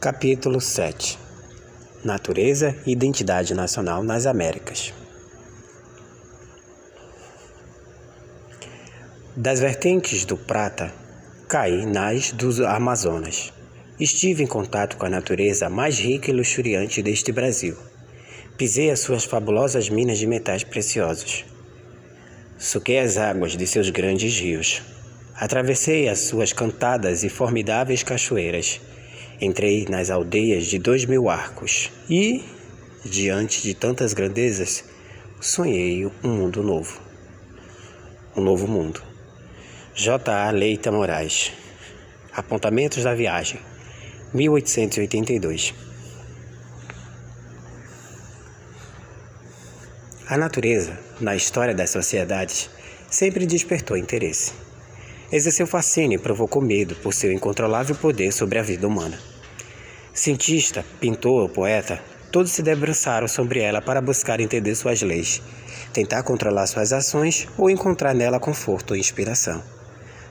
Capítulo 7 Natureza e Identidade Nacional nas Américas Das vertentes do Prata, caí nas do Amazonas. Estive em contato com a natureza mais rica e luxuriante deste Brasil. Pisei as suas fabulosas minas de metais preciosos. Suquei as águas de seus grandes rios. Atravessei as suas cantadas e formidáveis cachoeiras Entrei nas aldeias de dois mil arcos e, diante de tantas grandezas, sonhei um mundo novo. Um novo mundo. J. A. Leita Moraes. Apontamentos da viagem. 1882. A natureza, na história das sociedades, sempre despertou interesse. Exerceu fascínio e provocou medo por seu incontrolável poder sobre a vida humana. Cientista, pintor poeta, todos se debruçaram sobre ela para buscar entender suas leis, tentar controlar suas ações ou encontrar nela conforto ou inspiração.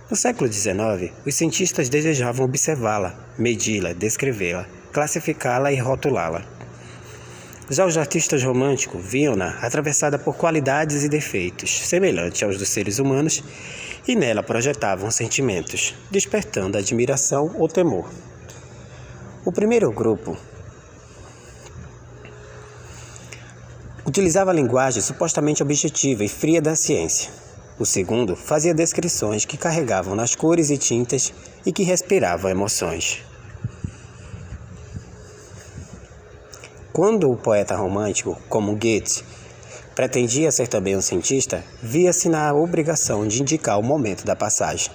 No século XIX, os cientistas desejavam observá-la, medi-la, descrevê-la, classificá-la e rotulá-la. Já os artistas românticos viam-na atravessada por qualidades e defeitos semelhantes aos dos seres humanos e nela projetavam sentimentos, despertando admiração ou temor. O primeiro grupo utilizava a linguagem supostamente objetiva e fria da ciência. O segundo fazia descrições que carregavam nas cores e tintas e que respiravam emoções. Quando o poeta romântico, como Goethe, pretendia ser também um cientista, via-se na obrigação de indicar o momento da passagem.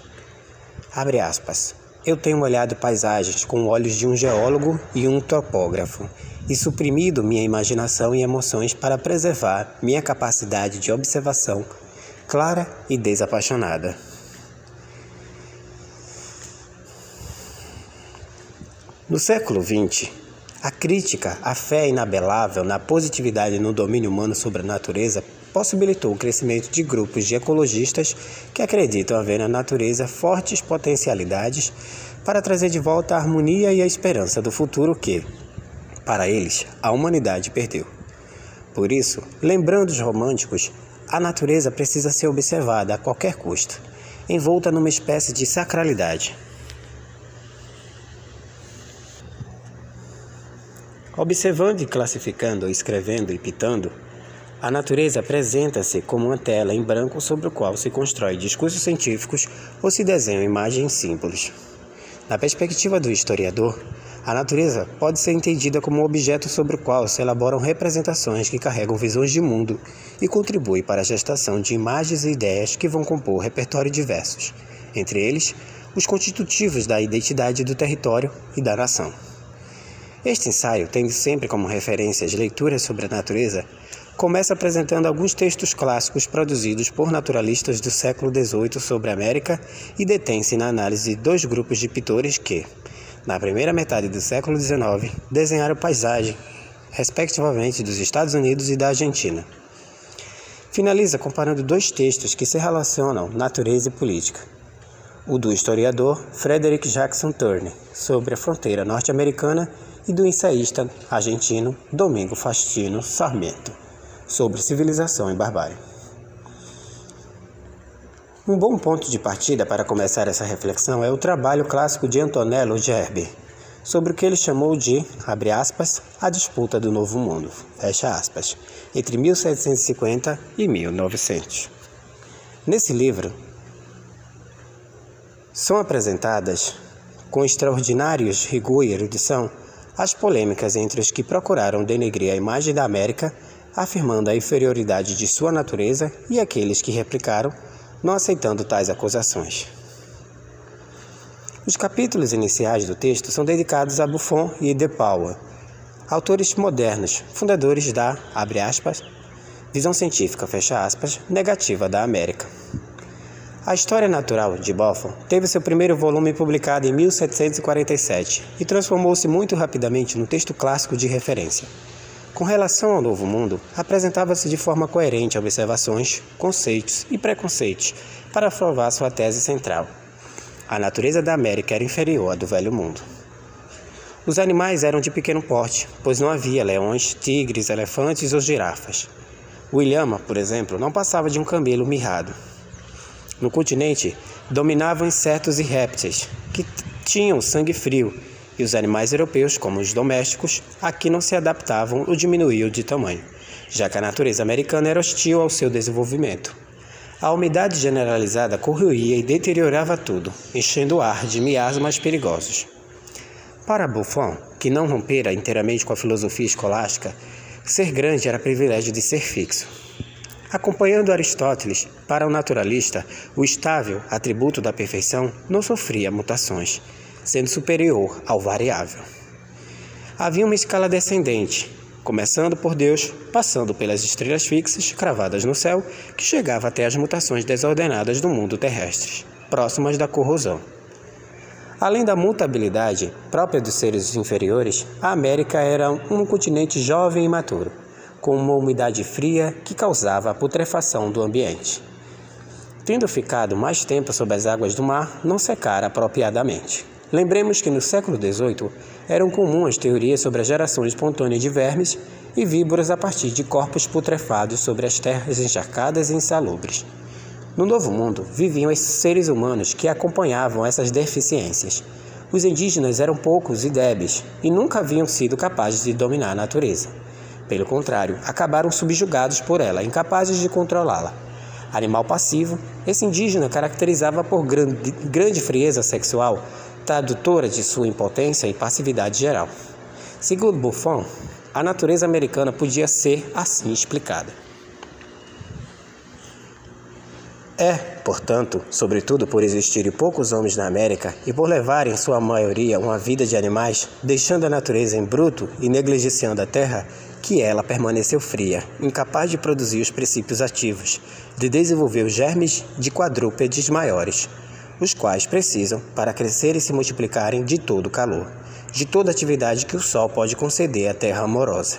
Abre aspas. Eu tenho olhado paisagens com olhos de um geólogo e um topógrafo e suprimido minha imaginação e emoções para preservar minha capacidade de observação clara e desapaixonada. No século XX, a crítica à fé inabelável na positividade e no domínio humano sobre a natureza possibilitou o crescimento de grupos de ecologistas que acreditam haver na natureza fortes potencialidades para trazer de volta a harmonia e a esperança do futuro que, para eles, a humanidade perdeu. Por isso, lembrando os românticos, a natureza precisa ser observada a qualquer custo, envolta numa espécie de sacralidade. Observando e classificando, escrevendo e pitando, a natureza apresenta-se como uma tela em branco sobre o qual se constrói discursos científicos ou se desenham imagens símbolos. Na perspectiva do historiador, a natureza pode ser entendida como um objeto sobre o qual se elaboram representações que carregam visões de mundo e contribuem para a gestação de imagens e ideias que vão compor repertório diversos, entre eles os constitutivos da identidade do território e da nação. Este ensaio, tendo sempre como referência as leituras sobre a natureza, começa apresentando alguns textos clássicos produzidos por naturalistas do século XVIII sobre a América e detém-se na análise de dois grupos de pintores que, na primeira metade do século XIX, desenharam paisagem, respectivamente dos Estados Unidos e da Argentina. Finaliza comparando dois textos que se relacionam natureza e política. O do historiador Frederick Jackson Turner, sobre a fronteira norte-americana e do ensaísta argentino Domingo Faustino Sarmiento, sobre civilização e barbárie. Um bom ponto de partida para começar essa reflexão é o trabalho clássico de Antonello Gerber, sobre o que ele chamou de, abre aspas, a disputa do Novo Mundo, fecha aspas, entre 1750 e 1900. Nesse livro, são apresentadas, com extraordinários rigor e erudição, as polêmicas entre os que procuraram denegrir a imagem da América, afirmando a inferioridade de sua natureza, e aqueles que replicaram, não aceitando tais acusações. Os capítulos iniciais do texto são dedicados a Buffon e De Paula, autores modernos, fundadores da, aspas, visão científica, aspas, negativa da América. A História Natural de Buffon teve seu primeiro volume publicado em 1747 e transformou-se muito rapidamente no texto clássico de referência. Com relação ao Novo Mundo, apresentava-se de forma coerente observações, conceitos e preconceitos para provar sua tese central. A natureza da América era inferior à do Velho Mundo. Os animais eram de pequeno porte, pois não havia leões, tigres, elefantes ou girafas. O ilhama, por exemplo, não passava de um camelo mirrado. No continente, dominavam insetos e répteis, que tinham sangue frio, e os animais europeus, como os domésticos, aqui não se adaptavam ou diminuíam de tamanho, já que a natureza americana era hostil ao seu desenvolvimento. A umidade generalizada corroía e deteriorava tudo, enchendo o ar de miasmas perigosos. Para Buffon, que não rompera inteiramente com a filosofia escolástica, ser grande era privilégio de ser fixo. Acompanhando Aristóteles, para o naturalista, o estável, atributo da perfeição, não sofria mutações, sendo superior ao variável. Havia uma escala descendente, começando por Deus, passando pelas estrelas fixas cravadas no céu, que chegava até as mutações desordenadas do mundo terrestre, próximas da corrosão. Além da mutabilidade própria dos seres inferiores, a América era um continente jovem e maturo, com uma umidade fria que causava a putrefação do ambiente. Tendo ficado mais tempo sob as águas do mar, não secara apropriadamente. Lembremos que no século XVIII eram comuns as teorias sobre a geração espontânea de vermes e víboras a partir de corpos putrefados sobre as terras encharcadas e insalubres. No Novo Mundo viviam esses seres humanos que acompanhavam essas deficiências. Os indígenas eram poucos e débeis e nunca haviam sido capazes de dominar a natureza. Pelo contrário, acabaram subjugados por ela, incapazes de controlá-la. Animal passivo, esse indígena caracterizava por grande, grande frieza sexual, tradutora de sua impotência e passividade geral. Segundo Buffon, a natureza americana podia ser assim explicada. É, portanto, sobretudo por existirem poucos homens na América e por levarem, sua maioria, uma vida de animais, deixando a natureza em bruto e negligenciando a terra, que ela permaneceu fria, incapaz de produzir os princípios ativos, de desenvolver os germes de quadrúpedes maiores, os quais precisam, para crescer e se multiplicarem, de todo o calor, de toda atividade que o Sol pode conceder à terra amorosa.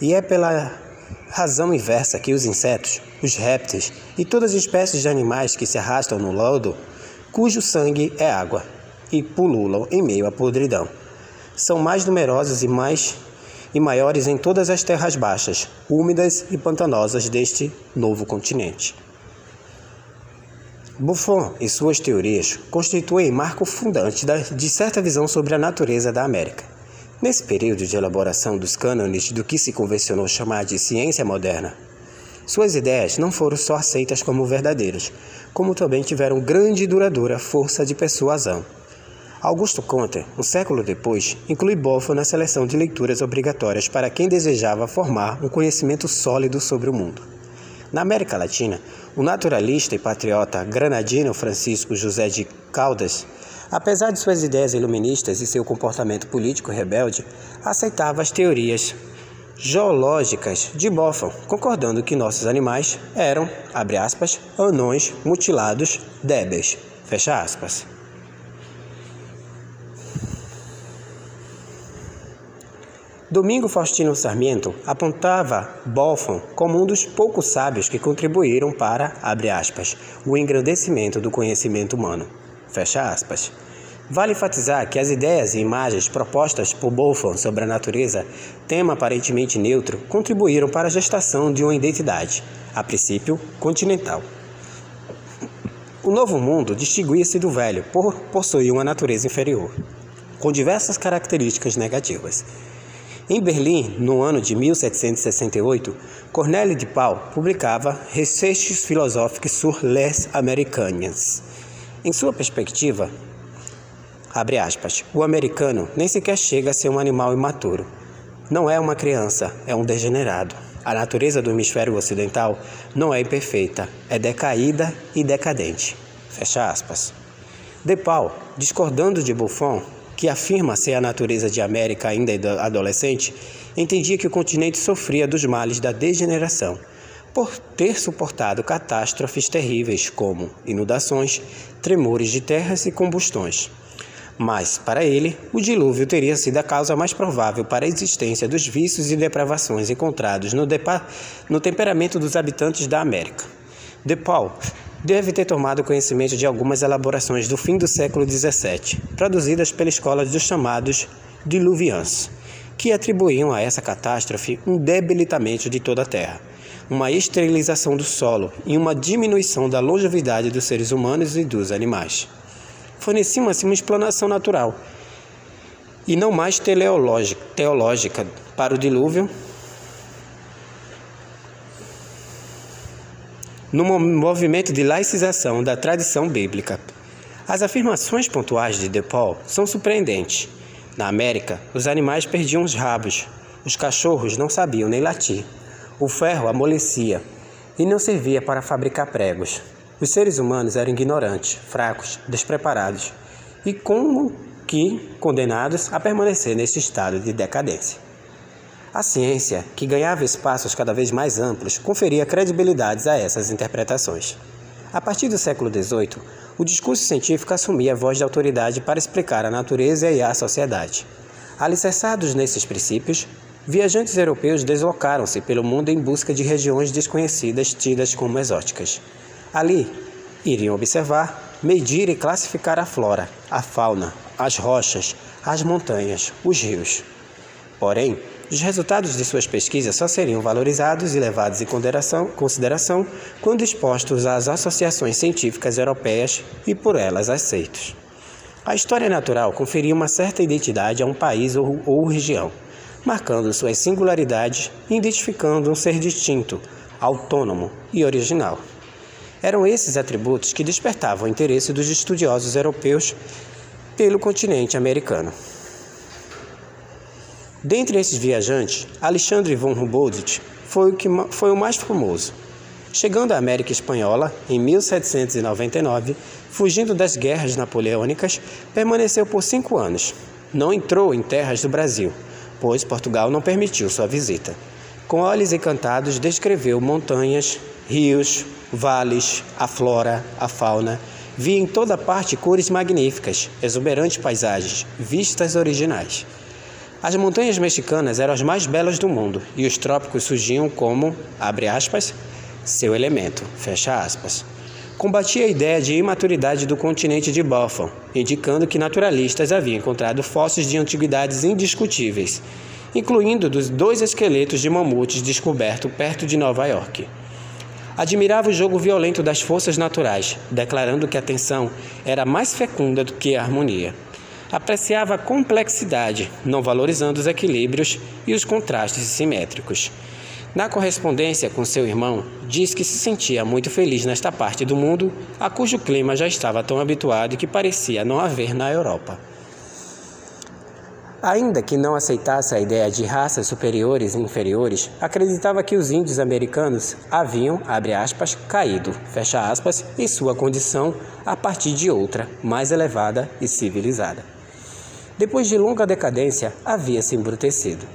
E é pela razão inversa que os insetos, os répteis e todas as espécies de animais que se arrastam no lodo, cujo sangue é água, e pululam em meio à podridão. São mais numerosos e mais e maiores em todas as terras baixas, úmidas e pantanosas deste novo continente. Buffon e suas teorias constituem marco fundante de certa visão sobre a natureza da América. Nesse período de elaboração dos cânones do que se convencionou chamar de ciência moderna, suas ideias não foram só aceitas como verdadeiras, como também tiveram grande e duradoura força de persuasão. Augusto Comte, um século depois, inclui Buffon na seleção de leituras obrigatórias para quem desejava formar um conhecimento sólido sobre o mundo. Na América Latina, o naturalista e patriota granadino Francisco José de Caldas Apesar de suas ideias iluministas e seu comportamento político rebelde, aceitava as teorias geológicas de Buffon, concordando que nossos animais eram, abre aspas, anões mutilados débeis, fecha aspas. Domingo Faustino Sarmiento apontava Buffon como um dos poucos sábios que contribuíram para, abre aspas, o engrandecimento do conhecimento humano. Fecha aspas. Vale enfatizar que as ideias e imagens propostas por Buffon sobre a natureza, tema aparentemente neutro, contribuíram para a gestação de uma identidade, a princípio continental. O Novo Mundo distinguia-se do Velho por possuir uma natureza inferior, com diversas características negativas. Em Berlim, no ano de 1768, Cornélio de Paul publicava Recherches philosophiques sur les Américains em sua perspectiva, abre aspas, o americano nem sequer chega a ser um animal imaturo. Não é uma criança, é um degenerado. A natureza do hemisfério ocidental não é imperfeita, é decaída e decadente. Fecha aspas. De Paul, discordando de Buffon, que afirma ser a natureza de América ainda adolescente, entendia que o continente sofria dos males da degeneração por ter suportado catástrofes terríveis como inundações, tremores de terras e combustões. Mas, para ele, o dilúvio teria sido a causa mais provável para a existência dos vícios e depravações encontrados no, no temperamento dos habitantes da América. De Paul deve ter tomado conhecimento de algumas elaborações do fim do século XVII, produzidas pela escola dos chamados diluvians, que atribuíam a essa catástrofe um debilitamento de toda a Terra, uma esterilização do solo e uma diminuição da longevidade dos seres humanos e dos animais. Forneciam assim uma explanação natural e não mais teleológica, para o dilúvio no movimento de laicização da tradição bíblica. As afirmações pontuais de De Paul são surpreendentes. Na América, os animais perdiam os rabos, os cachorros não sabiam nem latir, o ferro amolecia e não servia para fabricar pregos. Os seres humanos eram ignorantes, fracos, despreparados e como que condenados a permanecer nesse estado de decadência. A ciência, que ganhava espaços cada vez mais amplos, conferia credibilidade a essas interpretações. A partir do século XVIII, o discurso científico assumia a voz de autoridade para explicar a natureza e a sociedade. Alicerçados nesses princípios, viajantes europeus deslocaram-se pelo mundo em busca de regiões desconhecidas tidas como exóticas. Ali, iriam observar, medir e classificar a flora, a fauna, as rochas, as montanhas, os rios. Porém, os resultados de suas pesquisas só seriam valorizados e levados em consideração quando expostos às associações científicas europeias e por elas aceitos. A história natural conferia uma certa identidade a um país ou, ou região, marcando suas singularidades e identificando um ser distinto, autônomo e original. Eram esses atributos que despertavam o interesse dos estudiosos europeus pelo continente americano. Dentre esses viajantes, Alexandre von Humboldt foi o, que, foi o mais famoso. Chegando à América Espanhola em 1799, fugindo das guerras napoleônicas, permaneceu por cinco anos. Não entrou em terras do Brasil, pois Portugal não permitiu sua visita. Com olhos encantados, descreveu montanhas, rios, vales, a flora, a fauna. Via em toda parte cores magníficas, exuberantes paisagens, vistas originais. As montanhas mexicanas eram as mais belas do mundo e os trópicos surgiam como, abre aspas, seu elemento, fecha aspas. Combatia a ideia de imaturidade do continente de Buffon, indicando que naturalistas haviam encontrado fósseis de antiguidades indiscutíveis, incluindo dos dois esqueletos de mamutes descobertos perto de Nova York. Admirava o jogo violento das forças naturais, declarando que a tensão era mais fecunda do que a harmonia apreciava a complexidade, não valorizando os equilíbrios e os contrastes simétricos. Na correspondência com seu irmão, diz que se sentia muito feliz nesta parte do mundo, a cujo clima já estava tão habituado que parecia não haver na Europa. Ainda que não aceitasse a ideia de raças superiores e inferiores, acreditava que os índios americanos haviam, aspas, caído, aspas, em sua condição a partir de outra, mais elevada e civilizada depois de longa decadência, havia se embrutecido.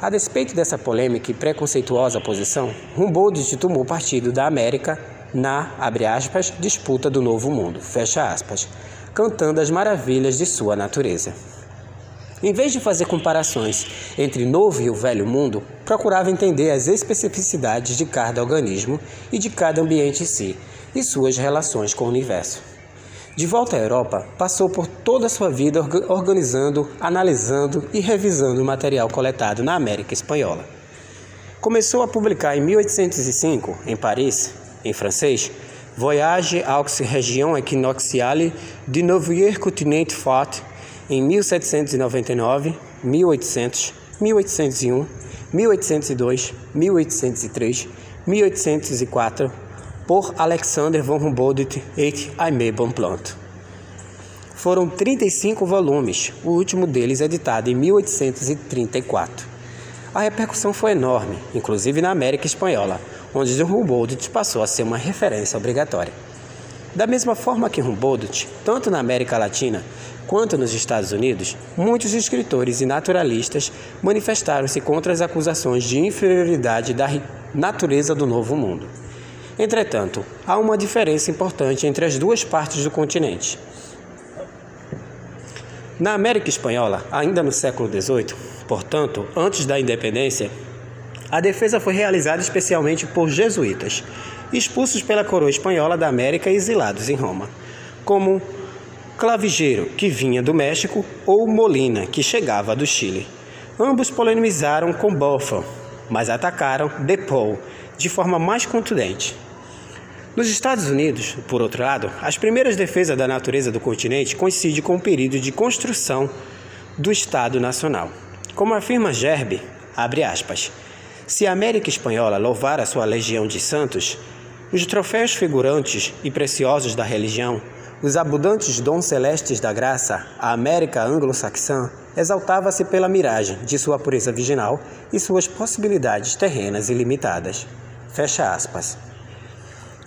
A despeito dessa polêmica e preconceituosa posição, Humboldt tomou partido da América na, aspas, disputa do Novo Mundo, fecha aspas, cantando as maravilhas de sua natureza. Em vez de fazer comparações entre novo e o velho mundo, procurava entender as especificidades de cada organismo e de cada ambiente em si e suas relações com o universo. De volta à Europa, passou por toda a sua vida organizando, analisando e revisando o material coletado na América Espanhola. Começou a publicar em 1805, em Paris, em francês, Voyage aux régions équinoxiales du Nouveau Continent Fort, em 1799, 1800, 1801, 1802, 1803, 1804, por Alexander von Humboldt et Aimé Bonpland. Foram 35 volumes, o último deles editado em 1834. A repercussão foi enorme, inclusive na América Espanhola, onde Humboldt passou a ser uma referência obrigatória. Da mesma forma que Humboldt, tanto na América Latina quanto nos Estados Unidos, muitos escritores e naturalistas manifestaram-se contra as acusações de inferioridade da natureza do Novo Mundo. Entretanto, há uma diferença importante entre as duas partes do continente. Na América Espanhola, ainda no século XVIII, portanto, antes da independência, a defesa foi realizada especialmente por jesuítas, expulsos pela coroa espanhola da América e exilados em Roma, como Clavigeiro, que vinha do México, ou Molina, que chegava do Chile. Ambos polemizaram com Buffon, mas atacaram DePaul de forma mais contundente. Nos Estados Unidos, por outro lado, as primeiras defesas da natureza do continente coincidem com o período de construção do Estado Nacional. Como afirma Gerbe, abre aspas, se a América Espanhola louvar a sua legião de santos, os troféus figurantes e preciosos da religião, os abundantes dons celestes da graça, a América anglo-saxã exaltava-se pela miragem de sua pureza virginal e suas possibilidades terrenas ilimitadas. Fecha aspas.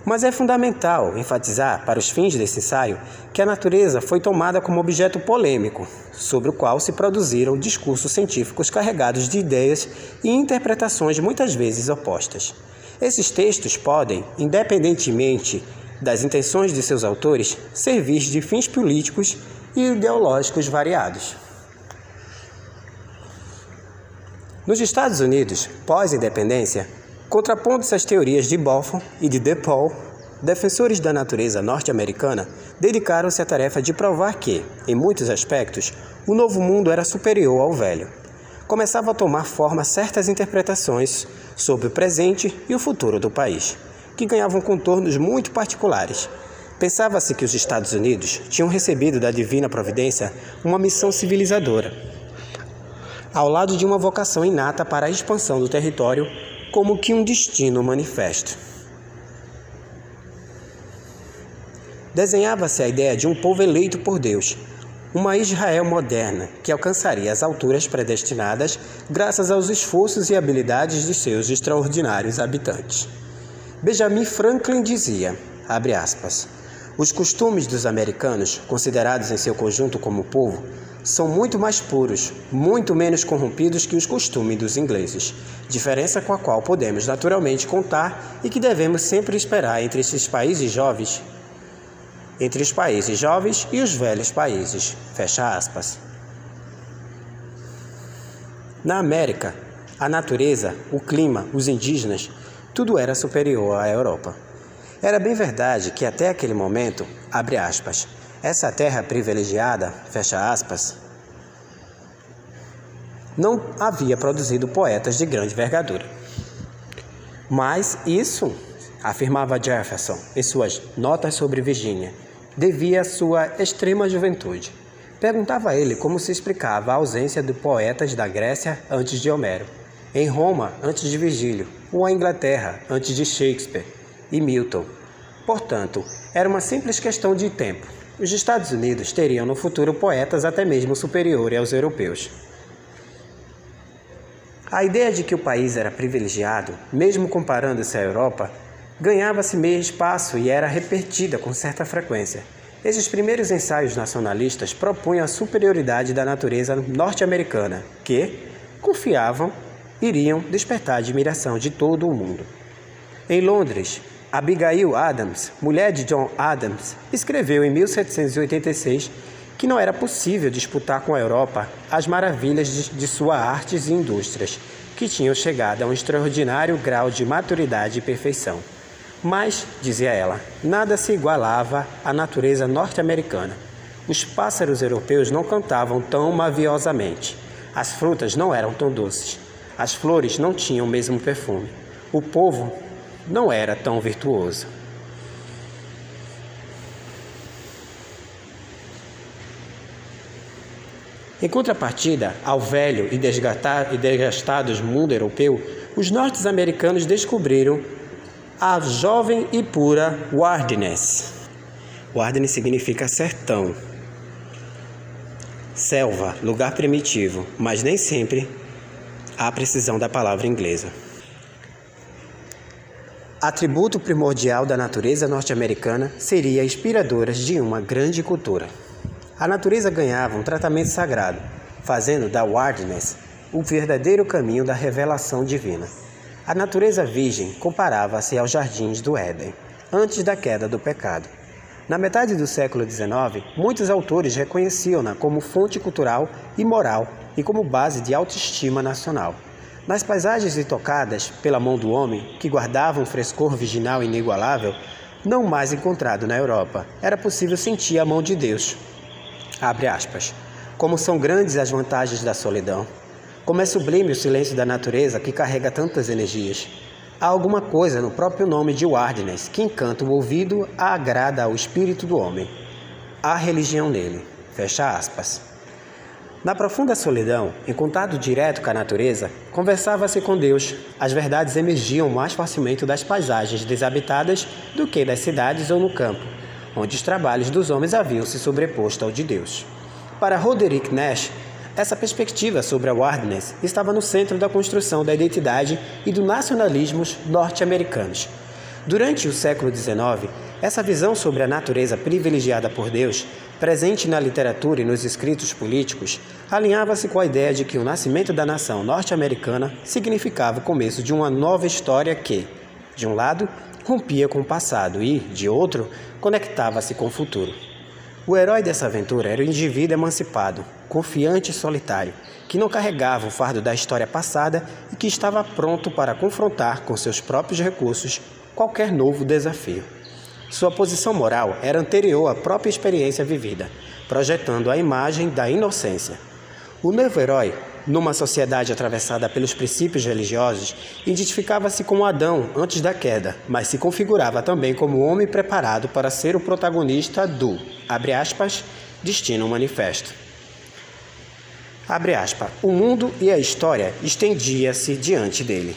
Mas é fundamental enfatizar, para os fins desse ensaio, que a natureza foi tomada como objeto polêmico, sobre o qual se produziram discursos científicos carregados de ideias e interpretações muitas vezes opostas. Esses textos podem, independentemente das intenções de seus autores, servir de fins políticos e ideológicos variados. Nos Estados Unidos, pós-independência, Contrapondo-se às teorias de Buffon e de DePaul, defensores da natureza norte-americana dedicaram-se à tarefa de provar que, em muitos aspectos, o novo mundo era superior ao velho. Começava a tomar forma certas interpretações sobre o presente e o futuro do país, que ganhavam contornos muito particulares. Pensava-se que os Estados Unidos tinham recebido da divina providência uma missão civilizadora, ao lado de uma vocação inata para a expansão do território como que um destino manifesto. Desenhava-se a ideia de um povo eleito por Deus, uma Israel moderna que alcançaria as alturas predestinadas graças aos esforços e habilidades de seus extraordinários habitantes. Benjamin Franklin dizia, abre aspas, os costumes dos americanos, considerados em seu conjunto como povo, são muito mais puros, muito menos corrompidos que os costumes dos ingleses, diferença com a qual podemos naturalmente contar e que devemos sempre esperar entre esses países jovens, entre os países jovens e os velhos países. Fecha aspas. Na América, a natureza, o clima, os indígenas, tudo era superior à Europa. Era bem verdade que até aquele momento, abre aspas, essa terra privilegiada, fecha aspas, não havia produzido poetas de grande envergadura. Mas isso, afirmava Jefferson em suas Notas sobre Virgínia, devia à sua extrema juventude. Perguntava ele como se explicava a ausência de poetas da Grécia antes de Homero, em Roma antes de Virgílio, ou a Inglaterra antes de Shakespeare e Milton. Portanto, era uma simples questão de tempo os Estados Unidos teriam no futuro poetas até mesmo superiores aos europeus. A ideia de que o país era privilegiado, mesmo comparando-se à Europa, ganhava-se meio espaço e era repetida com certa frequência. Esses primeiros ensaios nacionalistas propunham a superioridade da natureza norte-americana, que, confiavam, iriam despertar a admiração de todo o mundo. Em Londres, Abigail Adams, mulher de John Adams, escreveu em 1786 que não era possível disputar com a Europa as maravilhas de, de suas artes e indústrias, que tinham chegado a um extraordinário grau de maturidade e perfeição. Mas, dizia ela, nada se igualava à natureza norte-americana. Os pássaros europeus não cantavam tão maviosamente. As frutas não eram tão doces. As flores não tinham o mesmo perfume. O povo não era tão virtuoso. Em contrapartida ao velho e desgastado mundo europeu, os norte-americanos descobriram a jovem e pura Wilderness. Wilderness significa sertão, selva, lugar primitivo, mas nem sempre há precisão da palavra inglesa. Atributo primordial da natureza norte-americana seria inspiradora de uma grande cultura. A natureza ganhava um tratamento sagrado, fazendo da wilderness o verdadeiro caminho da revelação divina. A natureza virgem comparava-se aos jardins do Éden, antes da queda do pecado. Na metade do século XIX, muitos autores reconheciam-na como fonte cultural e moral e como base de autoestima nacional. Nas paisagens tocadas pela mão do homem, que guardavam um frescor virginal inigualável, não mais encontrado na Europa, era possível sentir a mão de Deus. Abre aspas. Como são grandes as vantagens da solidão. Como é sublime o silêncio da natureza que carrega tantas energias. Há alguma coisa no próprio nome de Wardness que encanta o ouvido e agrada ao espírito do homem. Há religião nele. Fecha aspas. Na profunda solidão, em contato direto com a natureza, conversava-se com Deus. As verdades emergiam mais facilmente das paisagens desabitadas do que das cidades ou no campo, onde os trabalhos dos homens haviam se sobreposto ao de Deus. Para Roderick Nash, essa perspectiva sobre a Wilderness estava no centro da construção da identidade e do nacionalismo norte-americanos. Durante o século XIX, essa visão sobre a natureza privilegiada por Deus, presente na literatura e nos escritos políticos, alinhava-se com a ideia de que o nascimento da nação norte-americana significava o começo de uma nova história que, de um lado, rompia com o passado e, de outro, conectava-se com o futuro. O herói dessa aventura era o indivíduo emancipado, confiante e solitário, que não carregava o fardo da história passada e que estava pronto para confrontar com seus próprios recursos qualquer novo desafio. Sua posição moral era anterior à própria experiência vivida, projetando a imagem da inocência. O novo herói numa sociedade atravessada pelos princípios religiosos, identificava-se como Adão antes da queda, mas se configurava também como homem preparado para ser o protagonista do, abre aspas, destino manifesto. Abre aspas, o mundo e a história estendia-se diante dele.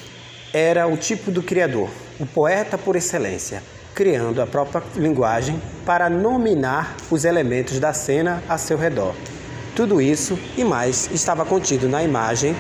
Era o tipo do Criador, o poeta por excelência, criando a própria linguagem para nominar os elementos da cena a seu redor tudo isso e mais estava contido na imagem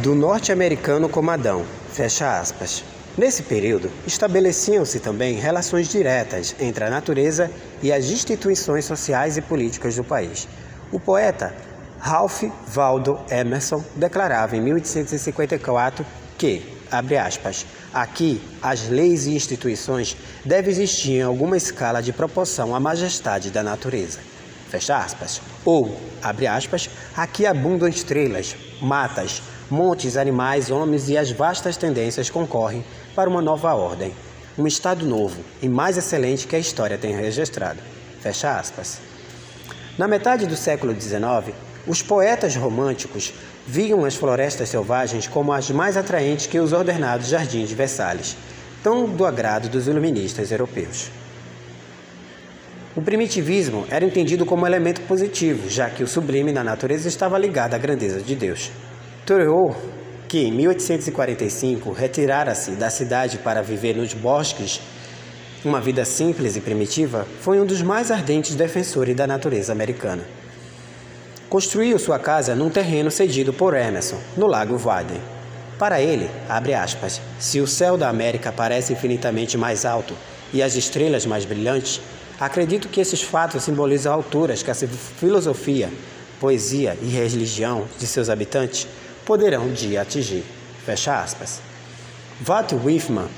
do norte-americano como Adão. Fecha aspas. Nesse período, estabeleciam-se também relações diretas entre a natureza e as instituições sociais e políticas do país. O poeta Ralph Waldo Emerson declarava em 1854 que, abre aspas, aqui as leis e instituições devem existir em alguma escala de proporção à majestade da natureza fecha aspas. Ou, abre aspas, aqui abundam estrelas, matas, montes, animais, homens e as vastas tendências concorrem para uma nova ordem, um estado novo e mais excelente que a história tem registrado. Fecha aspas. Na metade do século XIX, os poetas românticos viam as florestas selvagens como as mais atraentes que os ordenados jardins de Versalhes, tão do agrado dos iluministas europeus. O primitivismo era entendido como elemento positivo, já que o sublime na natureza estava ligado à grandeza de Deus. Thoreau, que em 1845 retirara-se da cidade para viver nos bosques uma vida simples e primitiva, foi um dos mais ardentes defensores da natureza americana. Construiu sua casa num terreno cedido por Emerson, no Lago Warden. Para ele, abre aspas, se o céu da América parece infinitamente mais alto e as estrelas mais brilhantes, Acredito que esses fatos simbolizam alturas que a filosofia, poesia e religião de seus habitantes poderão um dia atingir. Fecha aspas. Walt Whitman,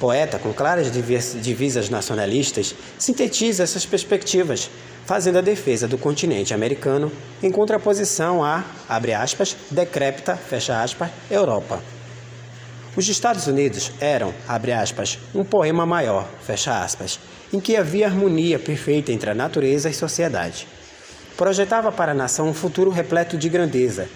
poeta com claras divisas nacionalistas, sintetiza essas perspectivas, fazendo a defesa do continente americano em contraposição à, abre aspas, decrépita, fecha aspas, Europa. Os Estados Unidos eram, abre aspas, um poema maior, fecha aspas, em que havia harmonia perfeita entre a natureza e sociedade. Projetava para a nação um futuro repleto de grandeza,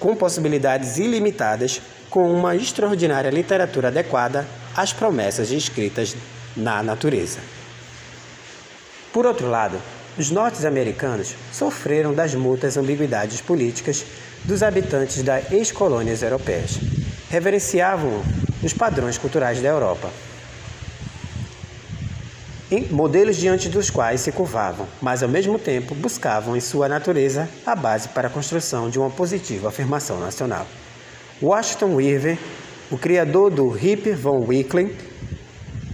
com possibilidades ilimitadas, com uma extraordinária literatura adequada às promessas escritas na natureza. Por outro lado, os norte-americanos sofreram das muitas ambiguidades políticas dos habitantes das ex-colônias europeias. Reverenciavam os padrões culturais da Europa modelos diante dos quais se curvavam, mas ao mesmo tempo buscavam em sua natureza a base para a construção de uma positiva afirmação nacional. Washington Irving, o criador do Hip von Wickling,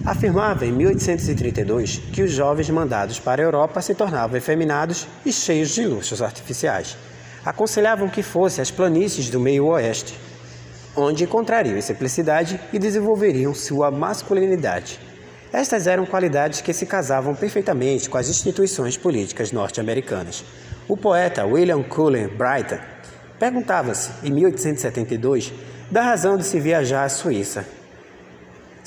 afirmava em 1832 que os jovens mandados para a Europa se tornavam efeminados e cheios de luxos artificiais. Aconselhavam que fossem as planícies do meio oeste, onde encontrariam simplicidade e desenvolveriam sua masculinidade. Estas eram qualidades que se casavam perfeitamente com as instituições políticas norte-americanas. O poeta William Cullen Bryant perguntava-se, em 1872, da razão de se viajar à Suíça.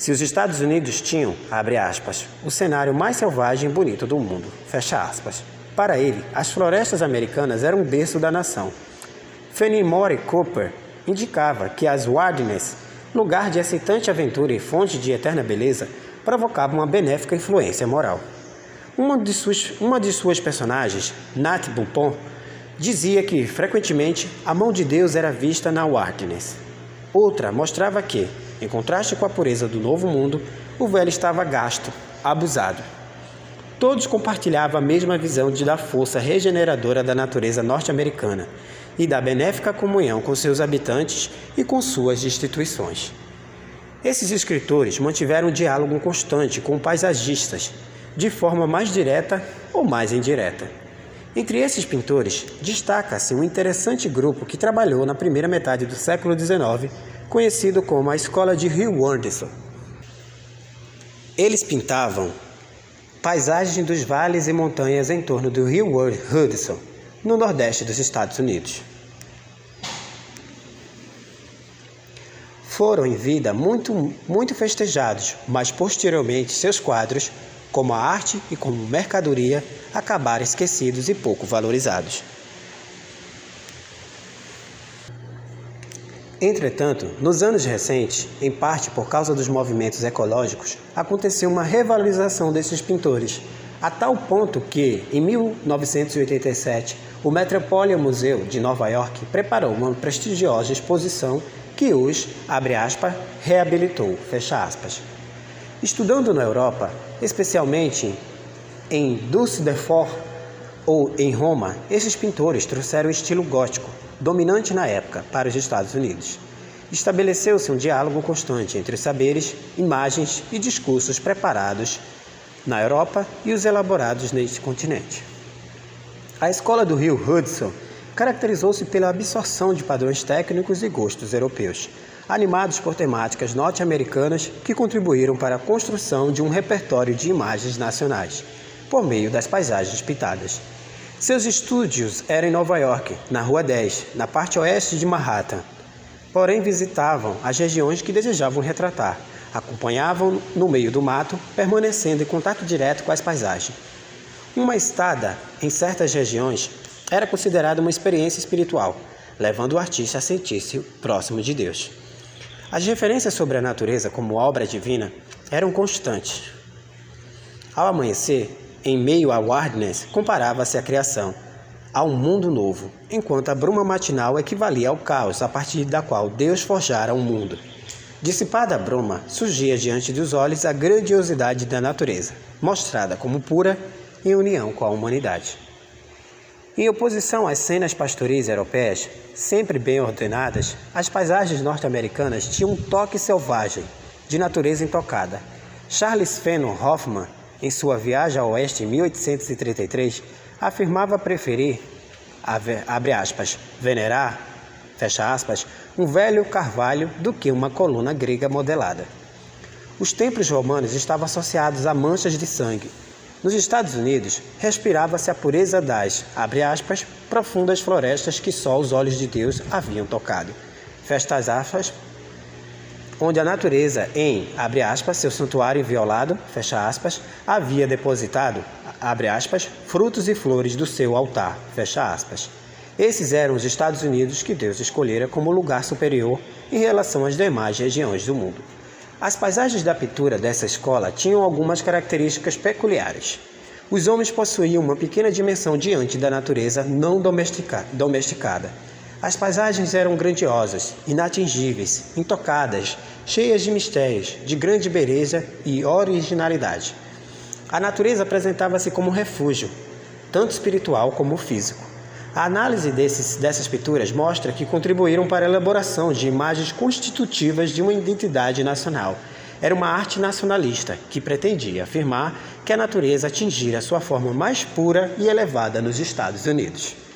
Se os Estados Unidos tinham, abre aspas, o cenário mais selvagem e bonito do mundo, fecha aspas. para ele, as florestas americanas eram o berço da nação. Fenimore Cooper indicava que as Wilderness, lugar de excitante aventura e fonte de eterna beleza, provocavam uma benéfica influência moral. Uma de suas, uma de suas personagens, Nat Bumpon, dizia que, frequentemente, a mão de Deus era vista na Wilderness. Outra mostrava que, em contraste com a pureza do novo mundo, o velho estava gasto, abusado. Todos compartilhavam a mesma visão de da força regeneradora da natureza norte-americana e da benéfica comunhão com seus habitantes e com suas instituições. Esses escritores mantiveram um diálogo constante com paisagistas, de forma mais direta ou mais indireta. Entre esses pintores, destaca-se um interessante grupo que trabalhou na primeira metade do século XIX, conhecido como a Escola de Rio Anderson. Eles pintavam paisagens dos vales e montanhas em torno do rio Hudson, no nordeste dos Estados Unidos. Foram em vida muito, muito festejados, mas posteriormente seus quadros, como a arte e como mercadoria, acabaram esquecidos e pouco valorizados. Entretanto, nos anos recentes, em parte por causa dos movimentos ecológicos, aconteceu uma revalorização desses pintores, a tal ponto que, em 1987, o Metropolitan Museum de Nova York preparou uma prestigiosa exposição que os, abre aspas, reabilitou, fecha aspas. Estudando na Europa, especialmente em Düsseldorf ou em Roma, esses pintores trouxeram o estilo gótico, dominante na época, para os Estados Unidos. Estabeleceu-se um diálogo constante entre saberes, imagens e discursos preparados na Europa e os elaborados neste continente. A escola do rio Hudson caracterizou-se pela absorção de padrões técnicos e gostos europeus, animados por temáticas norte-americanas que contribuíram para a construção de um repertório de imagens nacionais, por meio das paisagens pintadas. Seus estúdios eram em Nova York, na Rua 10, na parte oeste de Manhattan. Porém, visitavam as regiões que desejavam retratar, acompanhavam no meio do mato, permanecendo em contato direto com as paisagens. Uma estada em certas regiões era considerada uma experiência espiritual, levando o artista a sentir-se próximo de Deus. As referências sobre a natureza como obra divina eram constantes. Ao amanhecer, em meio à wilderness, comparava-se a criação, a um mundo novo, enquanto a bruma matinal equivalia ao caos a partir da qual Deus forjara o um mundo. Dissipada a bruma, surgia diante dos olhos a grandiosidade da natureza, mostrada como pura em união com a humanidade. Em oposição às cenas pastoris europeias, sempre bem ordenadas, as paisagens norte-americanas tinham um toque selvagem, de natureza intocada. Charles Fenton Hoffman, em sua viagem ao oeste em 1833, afirmava preferir, abre aspas, venerar, fecha aspas, um velho carvalho do que uma coluna grega modelada. Os templos romanos estavam associados a manchas de sangue, nos Estados Unidos, respirava-se a pureza das, abre aspas, profundas florestas que só os olhos de Deus haviam tocado. Festas aspas, onde a natureza, em, aspas, seu santuário violado, aspas, havia depositado, aspas, frutos e flores do seu altar. Esses eram os Estados Unidos que Deus escolhera como lugar superior em relação às demais regiões do mundo. As paisagens da pintura dessa escola tinham algumas características peculiares. Os homens possuíam uma pequena dimensão diante da natureza não domesticada. As paisagens eram grandiosas, inatingíveis, intocadas, cheias de mistérios, de grande beleza e originalidade. A natureza apresentava-se como um refúgio, tanto espiritual como físico. A análise desses, dessas pinturas mostra que contribuíram para a elaboração de imagens constitutivas de uma identidade nacional. Era uma arte nacionalista que pretendia afirmar que a natureza atingira sua forma mais pura e elevada nos Estados Unidos.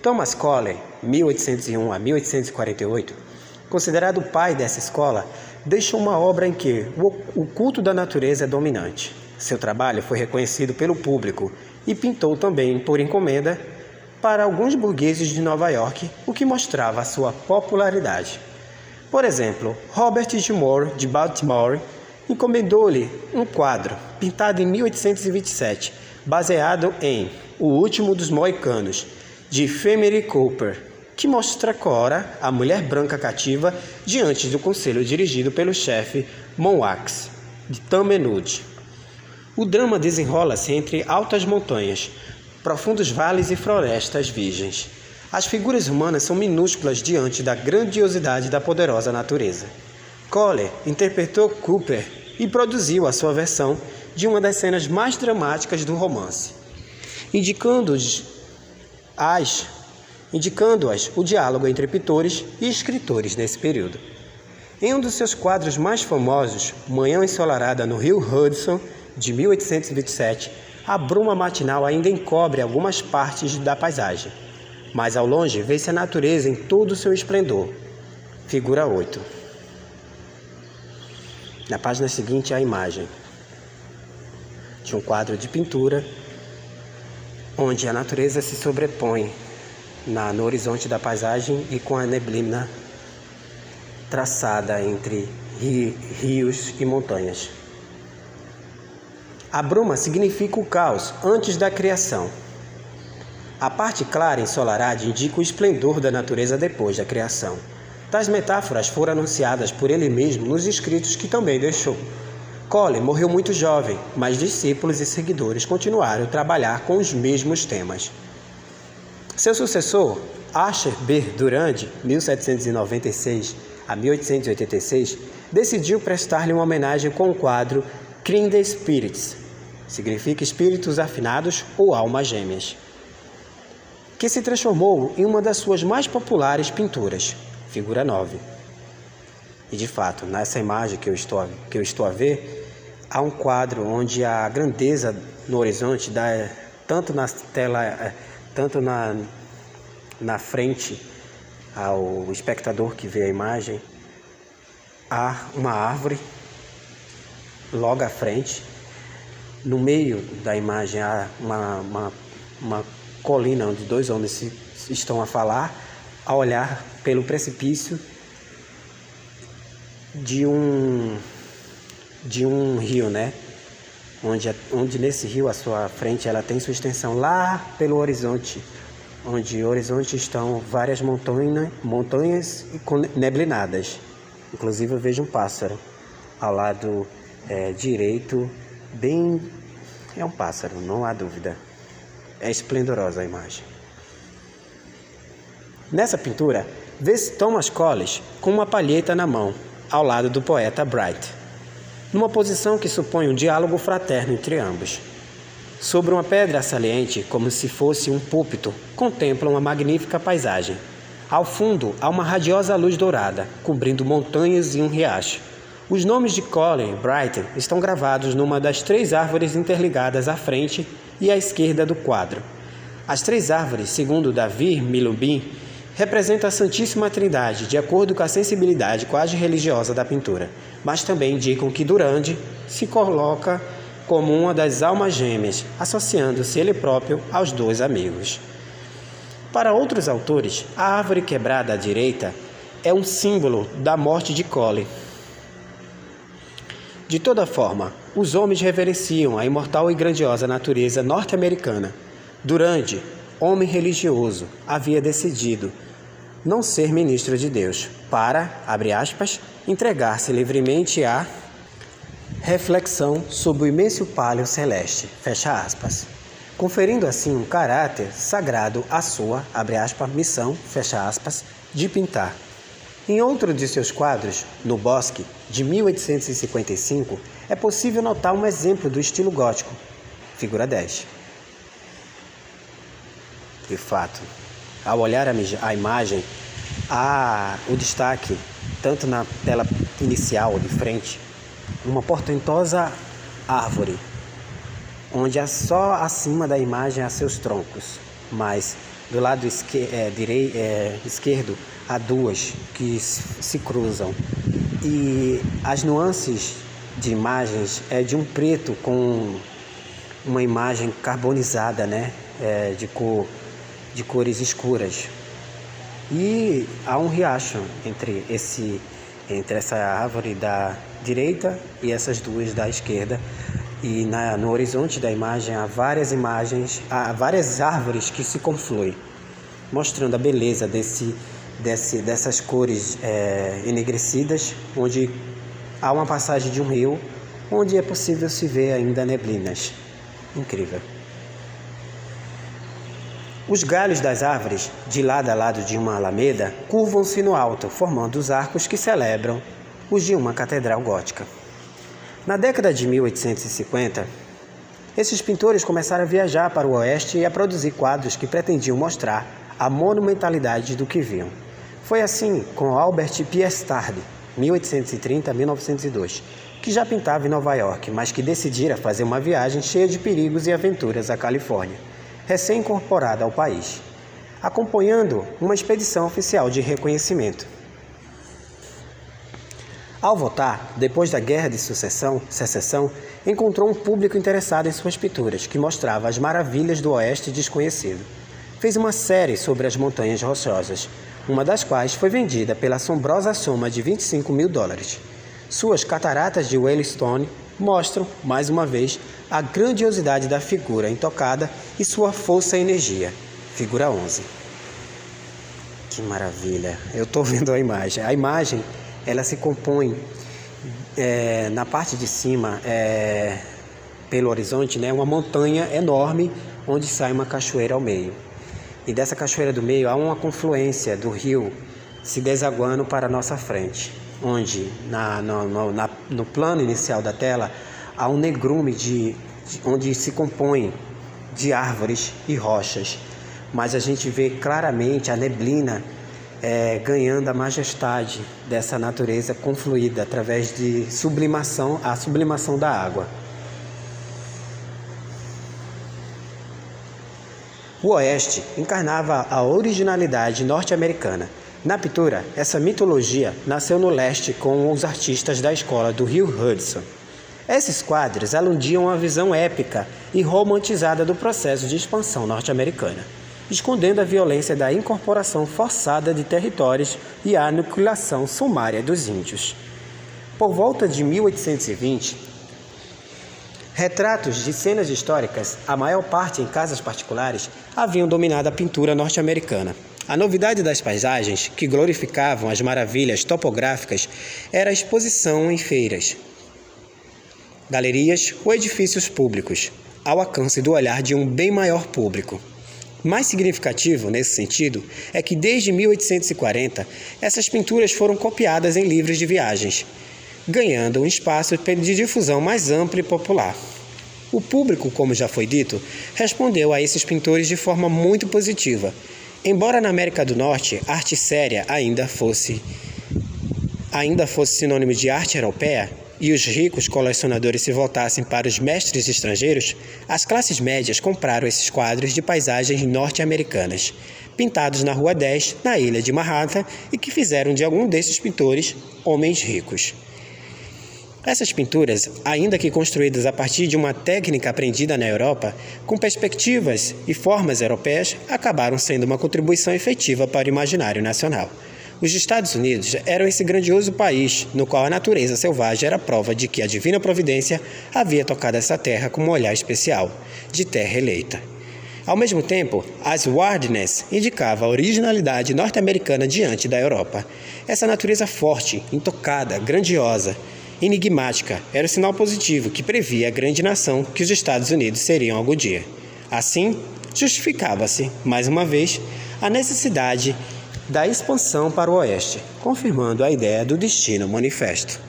Thomas Colley, 1801 a 1848, considerado o pai dessa escola, deixou uma obra em que o culto da natureza é dominante. Seu trabalho foi reconhecido pelo público e pintou também, por encomenda, para alguns burgueses de Nova York, o que mostrava sua popularidade. Por exemplo, Robert G. Moore, de Baltimore, encomendou-lhe um quadro, pintado em 1827, baseado em O Último dos Moicanos, de Femery Cooper, que mostra Cora, a mulher branca cativa, diante do conselho dirigido pelo chefe Monwax, de Tamenud. O drama desenrola-se entre altas montanhas, profundos vales e florestas virgens. As figuras humanas são minúsculas diante da grandiosidade da poderosa natureza. Cole interpretou Cooper e produziu a sua versão de uma das cenas mais dramáticas do romance, indicando-as indicando-as o diálogo entre pintores e escritores nesse período. Em um dos seus quadros mais famosos, Manhã Ensolarada no Rio Hudson, de 1827, a bruma matinal ainda encobre algumas partes da paisagem, mas ao longe vê-se a natureza em todo o seu esplendor. Figura 8. Na página seguinte, a imagem de um quadro de pintura onde a natureza se sobrepõe na, no horizonte da paisagem e com a neblina traçada entre rios e montanhas. A bruma significa o caos antes da criação. A parte clara ensolarada indica o esplendor da natureza depois da criação. Tais metáforas foram anunciadas por ele mesmo nos escritos que também deixou. Cole morreu muito jovem, mas discípulos e seguidores continuaram a trabalhar com os mesmos temas. Seu sucessor, Asher B. Durand, 1796 a 1886, decidiu prestar-lhe uma homenagem com o quadro Kindred Spirits, significa espíritos afinados ou almas gêmeas, que se transformou em uma das suas mais populares pinturas, figura 9. E de fato, nessa imagem que eu estou, que eu estou a ver, há um quadro onde a grandeza no horizonte dá tanto na tela tanto na, na frente ao espectador que vê a imagem, há uma árvore logo à frente. No meio da imagem há uma, uma, uma colina onde dois homens se, estão a falar, a olhar pelo precipício de um de um rio, né? onde, onde nesse rio à sua frente ela tem sua extensão lá pelo horizonte, onde horizonte estão várias montanhas, montanhas neblinadas. Inclusive eu vejo um pássaro ao lado é, direito, bem é um pássaro, não há dúvida. É esplendorosa a imagem. Nessa pintura, vê-se Thomas Collins com uma palheta na mão, ao lado do poeta Bright numa posição que supõe um diálogo fraterno entre ambos. Sobre uma pedra saliente, como se fosse um púlpito, contempla uma magnífica paisagem. Ao fundo, há uma radiosa luz dourada, cobrindo montanhas e um riacho. Os nomes de Colin e Brighton estão gravados numa das três árvores interligadas à frente e à esquerda do quadro. As três árvores, segundo Davi Milubim, representa a Santíssima Trindade, de acordo com a sensibilidade quase religiosa da pintura, mas também indicam que Durande se coloca como uma das almas gêmeas, associando-se ele próprio aos dois amigos. Para outros autores, a árvore quebrada à direita é um símbolo da morte de Cole. De toda forma, os homens reverenciam a imortal e grandiosa natureza norte-americana. Durande, homem religioso, havia decidido não ser ministro de Deus, para, abre aspas, entregar-se livremente à reflexão sobre o imenso palio celeste, fecha aspas, conferindo assim um caráter sagrado à sua, abre aspas, missão, fecha aspas, de pintar. Em outro de seus quadros, No Bosque, de 1855, é possível notar um exemplo do estilo gótico, figura 10. De fato, ao olhar a imagem, há o destaque, tanto na tela inicial de frente, uma portentosa árvore, onde só acima da imagem há seus troncos, mas do lado esquer é, direi é, esquerdo há duas que se cruzam. E as nuances de imagens é de um preto com uma imagem carbonizada, né? É, de cor de cores escuras. E há um riacho entre esse entre essa árvore da direita e essas duas da esquerda, e na, no horizonte da imagem há várias imagens, há várias árvores que se confluem, mostrando a beleza desse, desse dessas cores é, enegrecidas, onde há uma passagem de um rio, onde é possível se ver ainda neblinas. Incrível. Os galhos das árvores, de lado a lado de uma alameda, curvam-se no alto, formando os arcos que celebram os de uma catedral gótica. Na década de 1850, esses pintores começaram a viajar para o oeste e a produzir quadros que pretendiam mostrar a monumentalidade do que viam. Foi assim com Albert Piestard, 1830-1902, que já pintava em Nova York, mas que decidira fazer uma viagem cheia de perigos e aventuras à Califórnia, recém-incorporada ao país, acompanhando uma expedição oficial de reconhecimento. Ao votar, depois da Guerra de Sucessão, Secessão, encontrou um público interessado em suas pinturas, que mostrava as maravilhas do Oeste desconhecido. Fez uma série sobre as Montanhas Rochosas, uma das quais foi vendida pela assombrosa soma de 25 mil dólares. Suas cataratas de Wellstone mostram, mais uma vez, a grandiosidade da figura intocada e sua força e energia. Figura 11. Que maravilha! Eu estou vendo a imagem. A imagem ela se compõe é, na parte de cima, é, pelo horizonte, né, uma montanha enorme onde sai uma cachoeira ao meio. E dessa cachoeira do meio há uma confluência do rio se desaguando para a nossa frente, onde na, no, na, no plano inicial da tela há um negrume de, de, onde se compõe de árvores e rochas, mas a gente vê claramente a neblina é, ganhando a majestade dessa natureza confluída através de sublimação, a sublimação da água. O Oeste encarnava a originalidade norte-americana. Na pintura, essa mitologia nasceu no leste com os artistas da escola do Rio Hudson. Esses quadros aludiam a visão épica e romantizada do processo de expansão norte-americana escondendo a violência da incorporação forçada de territórios e a aniquilação sumária dos índios. Por volta de 1820, retratos de cenas históricas, a maior parte em casas particulares, haviam dominado a pintura norte-americana. A novidade das paisagens, que glorificavam as maravilhas topográficas, era a exposição em feiras, galerias ou edifícios públicos, ao alcance do olhar de um bem maior público. Mais significativo nesse sentido é que desde 1840 essas pinturas foram copiadas em livros de viagens, ganhando um espaço de difusão mais amplo e popular. O público, como já foi dito, respondeu a esses pintores de forma muito positiva. Embora na América do Norte arte séria ainda fosse ainda fosse sinônimo de arte europeia, e os ricos colecionadores se voltassem para os mestres estrangeiros, as classes médias compraram esses quadros de paisagens norte-americanas, pintados na Rua 10, na ilha de Manhattan, e que fizeram de algum desses pintores homens ricos. Essas pinturas, ainda que construídas a partir de uma técnica aprendida na Europa, com perspectivas e formas europeias, acabaram sendo uma contribuição efetiva para o imaginário nacional. Os Estados Unidos eram esse grandioso país no qual a natureza selvagem era prova de que a divina providência havia tocado essa terra com um olhar especial, de terra eleita. Ao mesmo tempo, as wildness indicava a originalidade norte-americana diante da Europa. Essa natureza forte, intocada, grandiosa, enigmática, era o sinal positivo que previa a grande nação que os Estados Unidos seriam algum dia. Assim, justificava-se, mais uma vez, a necessidade da expansão para o oeste, confirmando a ideia do destino manifesto.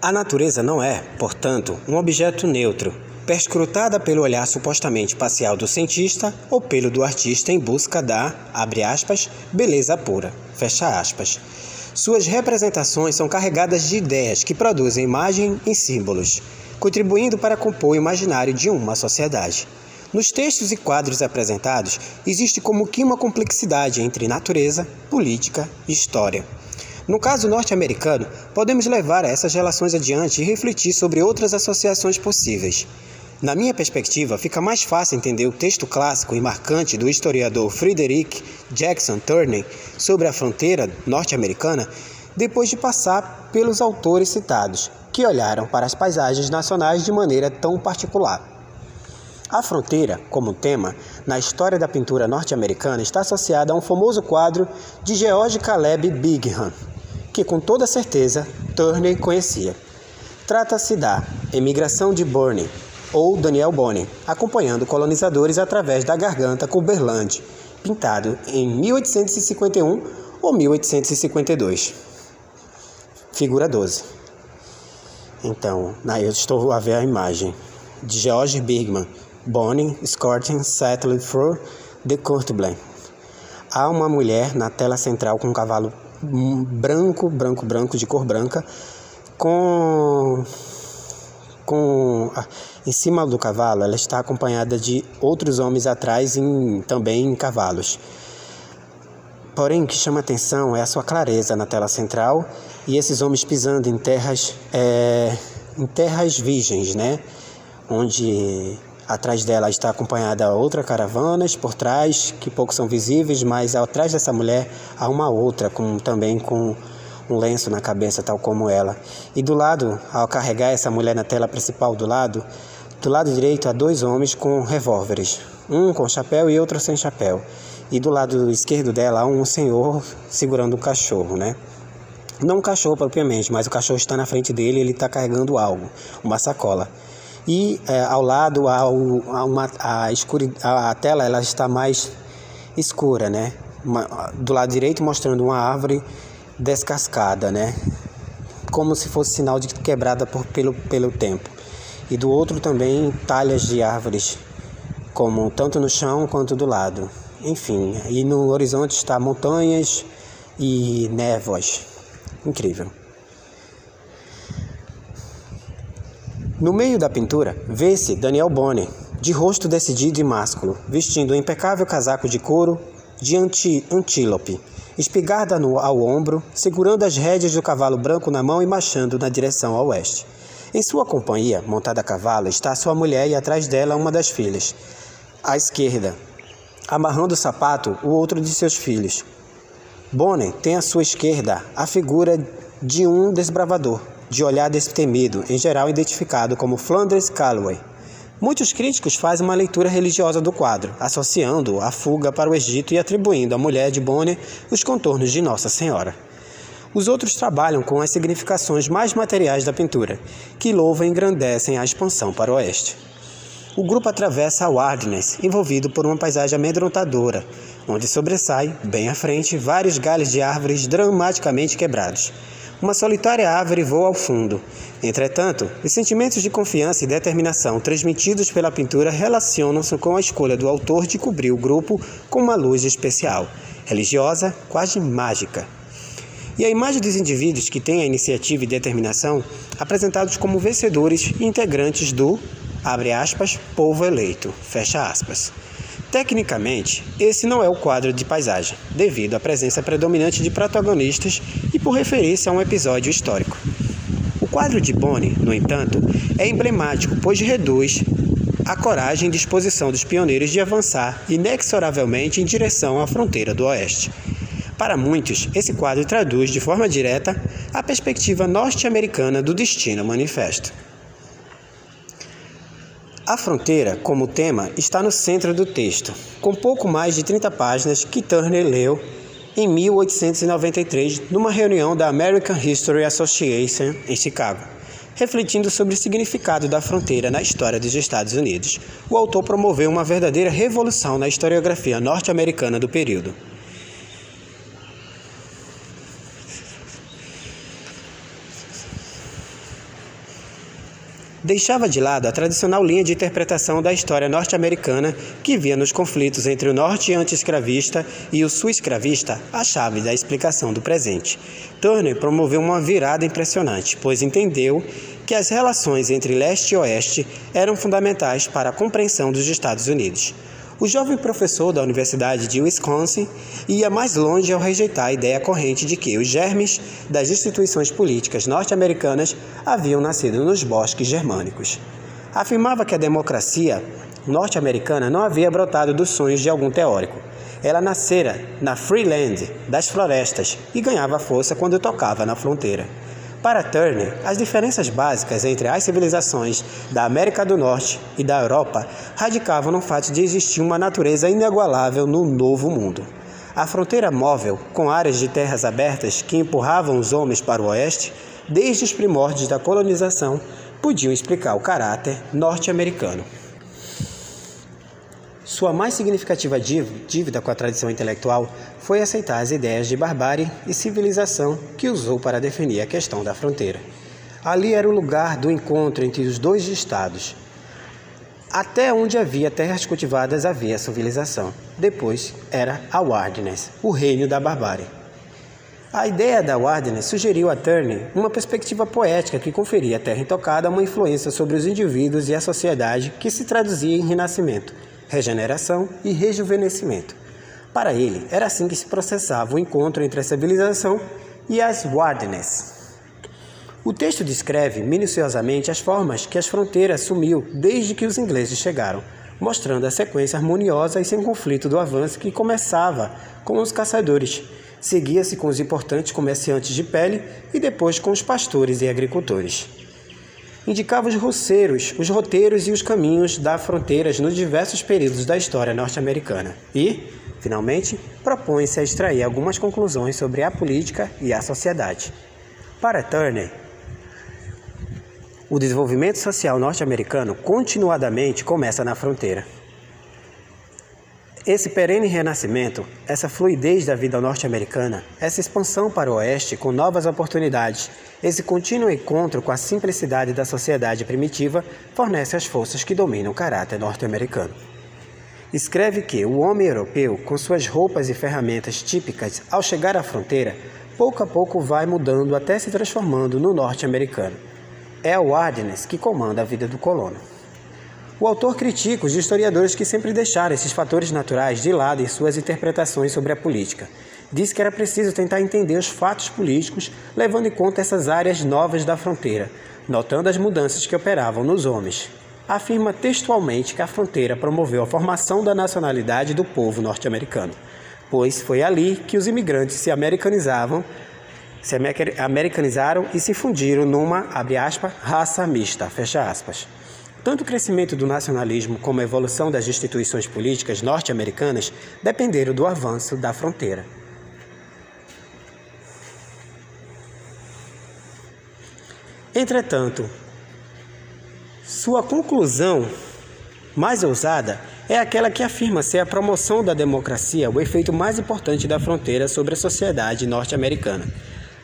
A natureza não é, portanto, um objeto neutro, perscrutada pelo olhar supostamente parcial do cientista ou pelo do artista em busca da, aspas, beleza pura, fecha aspas. Suas representações são carregadas de ideias que produzem imagem em símbolos, contribuindo para compor o imaginário de uma sociedade. Nos textos e quadros apresentados, existe como que uma complexidade entre natureza, política e história. No caso norte-americano, podemos levar essas relações adiante e refletir sobre outras associações possíveis. Na minha perspectiva, fica mais fácil entender o texto clássico e marcante do historiador Frederick Jackson Turney sobre a fronteira norte-americana depois de passar pelos autores citados, que olharam para as paisagens nacionais de maneira tão particular. A fronteira, como tema, na história da pintura norte-americana está associada a um famoso quadro de George Caleb Bingham, que com toda certeza Turner conhecia. Trata-se da Emigração de Bourne, ou Daniel Boone, acompanhando colonizadores através da garganta Cumberland, pintado em 1851 ou 1852. Figura 12. Então, eu estou a ver a imagem de George Bigman, Bonnie Scorton settled for the Courtblanc. Há uma mulher na tela central com um cavalo branco, branco, branco, de cor branca, com com em cima do cavalo, ela está acompanhada de outros homens atrás em, também em cavalos. Porém, o que chama atenção é a sua clareza na tela central e esses homens pisando em terras, é, em terras virgens, né? Onde Atrás dela está acompanhada outra caravanas por trás, que poucos são visíveis, mas atrás dessa mulher há uma outra, com, também com um lenço na cabeça, tal como ela. E do lado, ao carregar essa mulher na tela principal do lado, do lado direito há dois homens com revólveres, um com chapéu e outro sem chapéu. E do lado esquerdo dela há um senhor segurando um cachorro, né? Não um cachorro propriamente, mas o cachorro está na frente dele e ele está carregando algo, uma sacola e é, ao lado há, uma, a, escuri, a, a tela ela está mais escura, né? Do lado direito mostrando uma árvore descascada, né? Como se fosse sinal de quebrada por, pelo, pelo tempo. E do outro também talhas de árvores, como tanto no chão quanto do lado. Enfim, e no horizonte está montanhas e névoas. Incrível. No meio da pintura, vê-se Daniel Boni, de rosto decidido e másculo, vestindo um impecável casaco de couro de anti antílope, espigada no, ao ombro, segurando as rédeas do cavalo branco na mão e marchando na direção ao oeste. Em sua companhia, montada a cavalo, está sua mulher e atrás dela uma das filhas. À esquerda, amarrando o sapato, o outro de seus filhos. Bonnie tem à sua esquerda a figura de um desbravador, de olhar destemido, em geral identificado como Flanders Calloway. Muitos críticos fazem uma leitura religiosa do quadro, associando a fuga para o Egito e atribuindo à mulher de Bonner os contornos de Nossa Senhora. Os outros trabalham com as significações mais materiais da pintura, que louvam e engrandecem a expansão para o oeste. O grupo atravessa a Wilderness, envolvido por uma paisagem amedrontadora, onde sobressai, bem à frente, vários galhos de árvores dramaticamente quebrados. Uma solitária árvore voa ao fundo. Entretanto, os sentimentos de confiança e determinação transmitidos pela pintura relacionam-se com a escolha do autor de cobrir o grupo com uma luz especial, religiosa, quase mágica. E a imagem dos indivíduos que têm a iniciativa e determinação, apresentados como vencedores e integrantes do, abre aspas, povo eleito, fecha aspas. Tecnicamente, esse não é o quadro de paisagem, devido à presença predominante de protagonistas e por referência a um episódio histórico. O quadro de Bonnie, no entanto, é emblemático, pois reduz a coragem e disposição dos pioneiros de avançar inexoravelmente em direção à fronteira do Oeste. Para muitos, esse quadro traduz de forma direta a perspectiva norte-americana do Destino Manifesto. A fronteira, como tema, está no centro do texto, com pouco mais de 30 páginas que Turner leu em 1893 numa reunião da American History Association em Chicago. Refletindo sobre o significado da fronteira na história dos Estados Unidos, o autor promoveu uma verdadeira revolução na historiografia norte-americana do período. Deixava de lado a tradicional linha de interpretação da história norte-americana que via nos conflitos entre o norte anti-escravista e o sul-escravista a chave da explicação do presente. Turner promoveu uma virada impressionante, pois entendeu que as relações entre leste e oeste eram fundamentais para a compreensão dos Estados Unidos. O jovem professor da Universidade de Wisconsin ia mais longe ao rejeitar a ideia corrente de que os germes das instituições políticas norte-americanas haviam nascido nos bosques germânicos. Afirmava que a democracia norte-americana não havia brotado dos sonhos de algum teórico. ela nascera na Freeland das florestas e ganhava força quando tocava na fronteira. Para Turner, as diferenças básicas entre as civilizações da América do Norte e da Europa radicavam no fato de existir uma natureza inigualável no Novo Mundo. A fronteira móvel, com áreas de terras abertas que empurravam os homens para o oeste, desde os primórdios da colonização, podiam explicar o caráter norte-americano. Sua mais significativa dívida com a tradição intelectual foi aceitar as ideias de barbárie e civilização que usou para definir a questão da fronteira. Ali era o lugar do encontro entre os dois estados. Até onde havia terras cultivadas havia civilização. Depois era a Wilderness, o reino da barbárie. A ideia da Wilderness sugeriu a Turner uma perspectiva poética que conferia à terra intocada uma influência sobre os indivíduos e a sociedade que se traduzia em renascimento regeneração e rejuvenescimento. Para ele, era assim que se processava o encontro entre a civilização e as wilderness. O texto descreve minuciosamente as formas que as fronteiras assumiu desde que os ingleses chegaram, mostrando a sequência harmoniosa e sem conflito do avanço que começava com os caçadores, seguia-se com os importantes comerciantes de pele e depois com os pastores e agricultores indicava os roceiros, os roteiros e os caminhos das fronteiras nos diversos períodos da história norte-americana e, finalmente, propõe-se a extrair algumas conclusões sobre a política e a sociedade. Para Turner, o desenvolvimento social norte-americano continuadamente começa na fronteira. Esse perene renascimento, essa fluidez da vida norte-americana, essa expansão para o oeste com novas oportunidades, esse contínuo encontro com a simplicidade da sociedade primitiva fornece as forças que dominam o caráter norte-americano. Escreve que o homem europeu, com suas roupas e ferramentas típicas, ao chegar à fronteira, pouco a pouco vai mudando até se transformando no norte-americano. É o Ardennes que comanda a vida do colono. O autor critica os historiadores que sempre deixaram esses fatores naturais de lado em suas interpretações sobre a política. Diz que era preciso tentar entender os fatos políticos, levando em conta essas áreas novas da fronteira, notando as mudanças que operavam nos homens. Afirma textualmente que a fronteira promoveu a formação da nacionalidade do povo norte-americano, pois foi ali que os imigrantes se americanizavam, se americanizaram e se fundiram numa, aspas, raça mista, fecha aspas. Tanto o crescimento do nacionalismo como a evolução das instituições políticas norte-americanas dependeram do avanço da fronteira. Entretanto, sua conclusão mais ousada é aquela que afirma ser a promoção da democracia o efeito mais importante da fronteira sobre a sociedade norte-americana.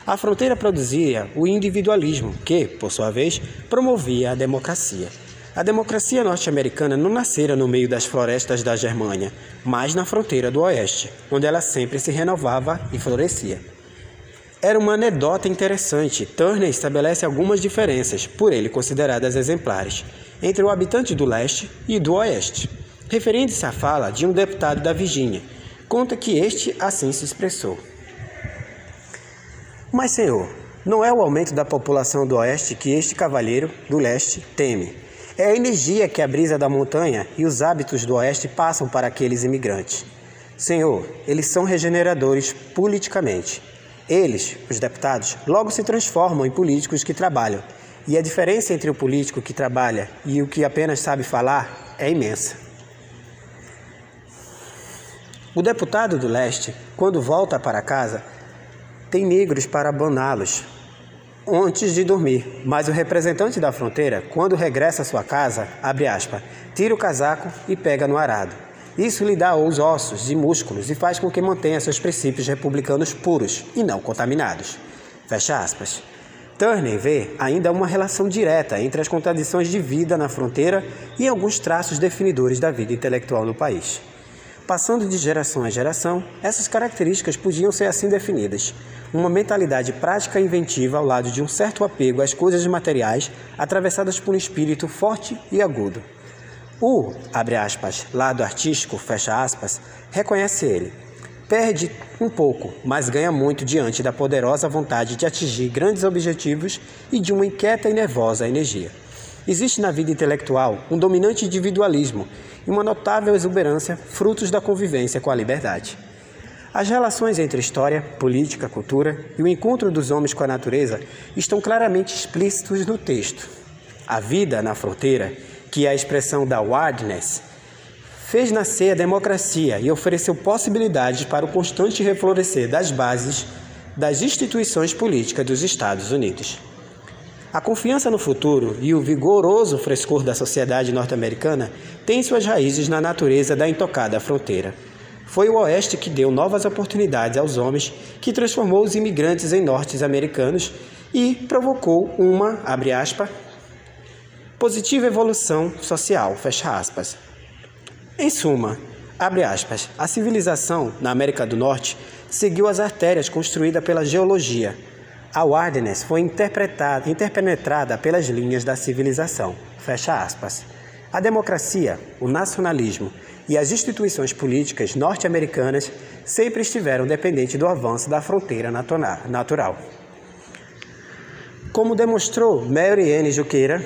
A fronteira produzia o individualismo, que, por sua vez, promovia a democracia. A democracia norte-americana não nascera no meio das florestas da Germânia, mas na fronteira do Oeste, onde ela sempre se renovava e florescia. Era uma anedota interessante. Turner estabelece algumas diferenças, por ele consideradas exemplares, entre o habitante do leste e do oeste. Referindo-se à fala de um deputado da Virgínia, conta que este assim se expressou. Mas, senhor, não é o aumento da população do oeste que este cavalheiro do leste teme, é a energia que a brisa da montanha e os hábitos do oeste passam para aqueles imigrantes. Senhor, eles são regeneradores politicamente. Eles, os deputados, logo se transformam em políticos que trabalham. E a diferença entre o político que trabalha e o que apenas sabe falar é imensa. O deputado do leste, quando volta para casa, tem negros para abaná-los, antes de dormir, mas o representante da fronteira, quando regressa à sua casa, abre aspas, tira o casaco e pega no arado. Isso lhe dá os ossos e músculos e faz com que mantenha seus princípios republicanos puros e não contaminados. Fecha aspas. Turner vê ainda uma relação direta entre as contradições de vida na fronteira e alguns traços definidores da vida intelectual no país. Passando de geração a geração, essas características podiam ser assim definidas: uma mentalidade prática e inventiva ao lado de um certo apego às coisas materiais, atravessadas por um espírito forte e agudo. O, abre aspas, lado artístico, fecha aspas, reconhece ele. Perde um pouco, mas ganha muito diante da poderosa vontade de atingir grandes objetivos e de uma inquieta e nervosa energia. Existe na vida intelectual um dominante individualismo e uma notável exuberância, frutos da convivência com a liberdade. As relações entre história, política, cultura e o encontro dos homens com a natureza estão claramente explícitos no texto. A vida na fronteira, que é a expressão da wildness, fez nascer a democracia e ofereceu possibilidades para o constante reflorescer das bases das instituições políticas dos Estados Unidos. A confiança no futuro e o vigoroso frescor da sociedade norte-americana têm suas raízes na natureza da intocada fronteira. Foi o Oeste que deu novas oportunidades aos homens, que transformou os imigrantes em norte-americanos e provocou uma, abre aspas, positiva evolução social, fecha aspas. Em suma, abre aspas, a civilização na América do Norte seguiu as artérias construídas pela geologia. A wilderness foi interpenetrada pelas linhas da civilização, fecha aspas. A democracia, o nacionalismo e as instituições políticas norte-americanas sempre estiveram dependentes do avanço da fronteira natural. Como demonstrou Mary Anne Juqueira,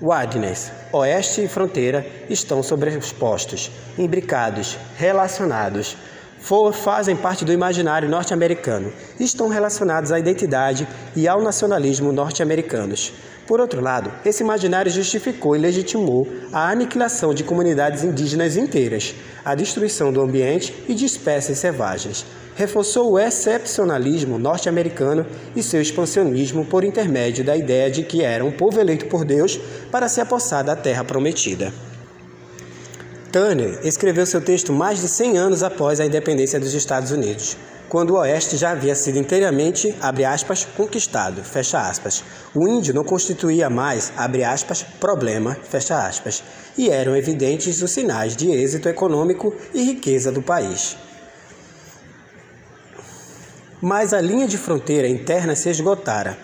Wilderness, oeste e fronteira estão sobrepostos, imbricados, relacionados, for, fazem parte do imaginário norte-americano e estão relacionados à identidade e ao nacionalismo norte-americanos. Por outro lado, esse imaginário justificou e legitimou a aniquilação de comunidades indígenas inteiras, a destruição do ambiente e de espécies selvagens. Reforçou o excepcionalismo norte-americano e seu expansionismo por intermédio da ideia de que era um povo eleito por Deus para se apossar da terra prometida. Turner escreveu seu texto mais de 100 anos após a independência dos Estados Unidos quando o Oeste já havia sido inteiramente, aspas, conquistado, fecha aspas. O índio não constituía mais, aspas, problema, e eram evidentes os sinais de êxito econômico e riqueza do país. Mas a linha de fronteira interna se esgotara.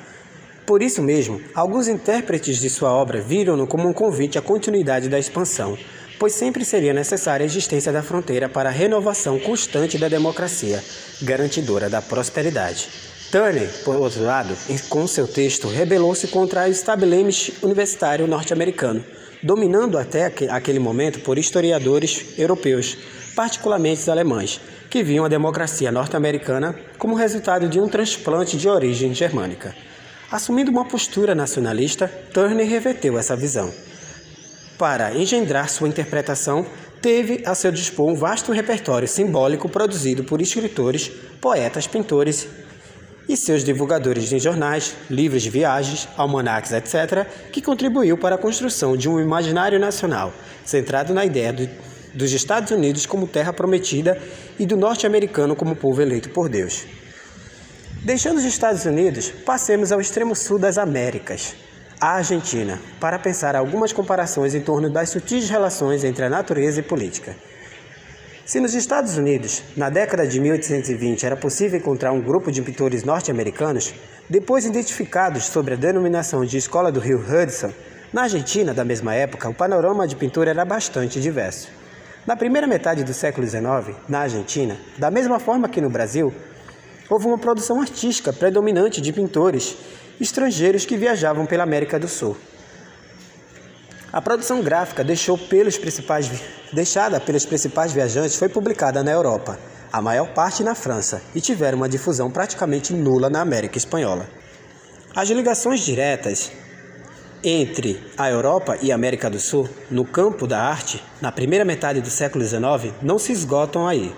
Por isso mesmo, alguns intérpretes de sua obra viram-no como um convite à continuidade da expansão, pois sempre seria necessária a existência da fronteira para a renovação constante da democracia, garantidora da prosperidade. Turner, por outro lado, com seu texto, rebelou-se contra o establishment universitário norte-americano, dominando até aquele momento por historiadores europeus, particularmente os alemães, que viam a democracia norte-americana como resultado de um transplante de origem germânica. Assumindo uma postura nacionalista, Turner reverteu essa visão para engendrar sua interpretação, teve a seu dispor um vasto repertório simbólico produzido por escritores, poetas, pintores e seus divulgadores em jornais, livros de viagens, almanacs, etc., que contribuiu para a construção de um imaginário nacional centrado na ideia do, dos Estados Unidos como terra prometida e do norte-americano como povo eleito por Deus. Deixando os Estados Unidos, passemos ao extremo sul das Américas a Argentina, para pensar algumas comparações em torno das sutis relações entre a natureza e política. Se nos Estados Unidos, na década de 1820, era possível encontrar um grupo de pintores norte-americanos, depois identificados sob a denominação de Escola do Rio Hudson, na Argentina, da mesma época, o panorama de pintura era bastante diverso. Na primeira metade do século XIX, na Argentina, da mesma forma que no Brasil, houve uma produção artística predominante de pintores estrangeiros que viajavam pela América do Sul. A produção gráfica pelos deixada pelos principais viajantes foi publicada na Europa, a maior parte na França, e tiveram uma difusão praticamente nula na América Espanhola. As ligações diretas entre a Europa e a América do Sul no campo da arte, na primeira metade do século XIX, não se esgotam aí.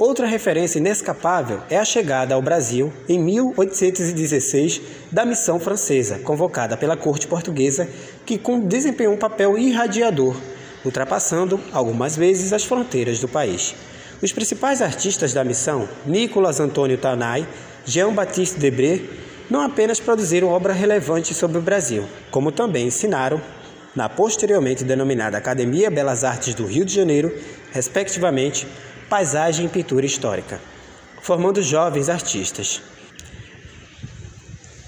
Outra referência inescapável é a chegada ao Brasil, em 1816, da missão francesa, convocada pela corte portuguesa, que desempenhou um papel irradiador, ultrapassando algumas vezes as fronteiras do país. Os principais artistas da missão, Nicolas Antônio Tanay, Jean-Baptiste Debré, não apenas produziram obra relevante sobre o Brasil, como também ensinaram, na posteriormente denominada Academia Belas Artes do Rio de Janeiro, respectivamente, paisagem e pintura histórica, formando jovens artistas.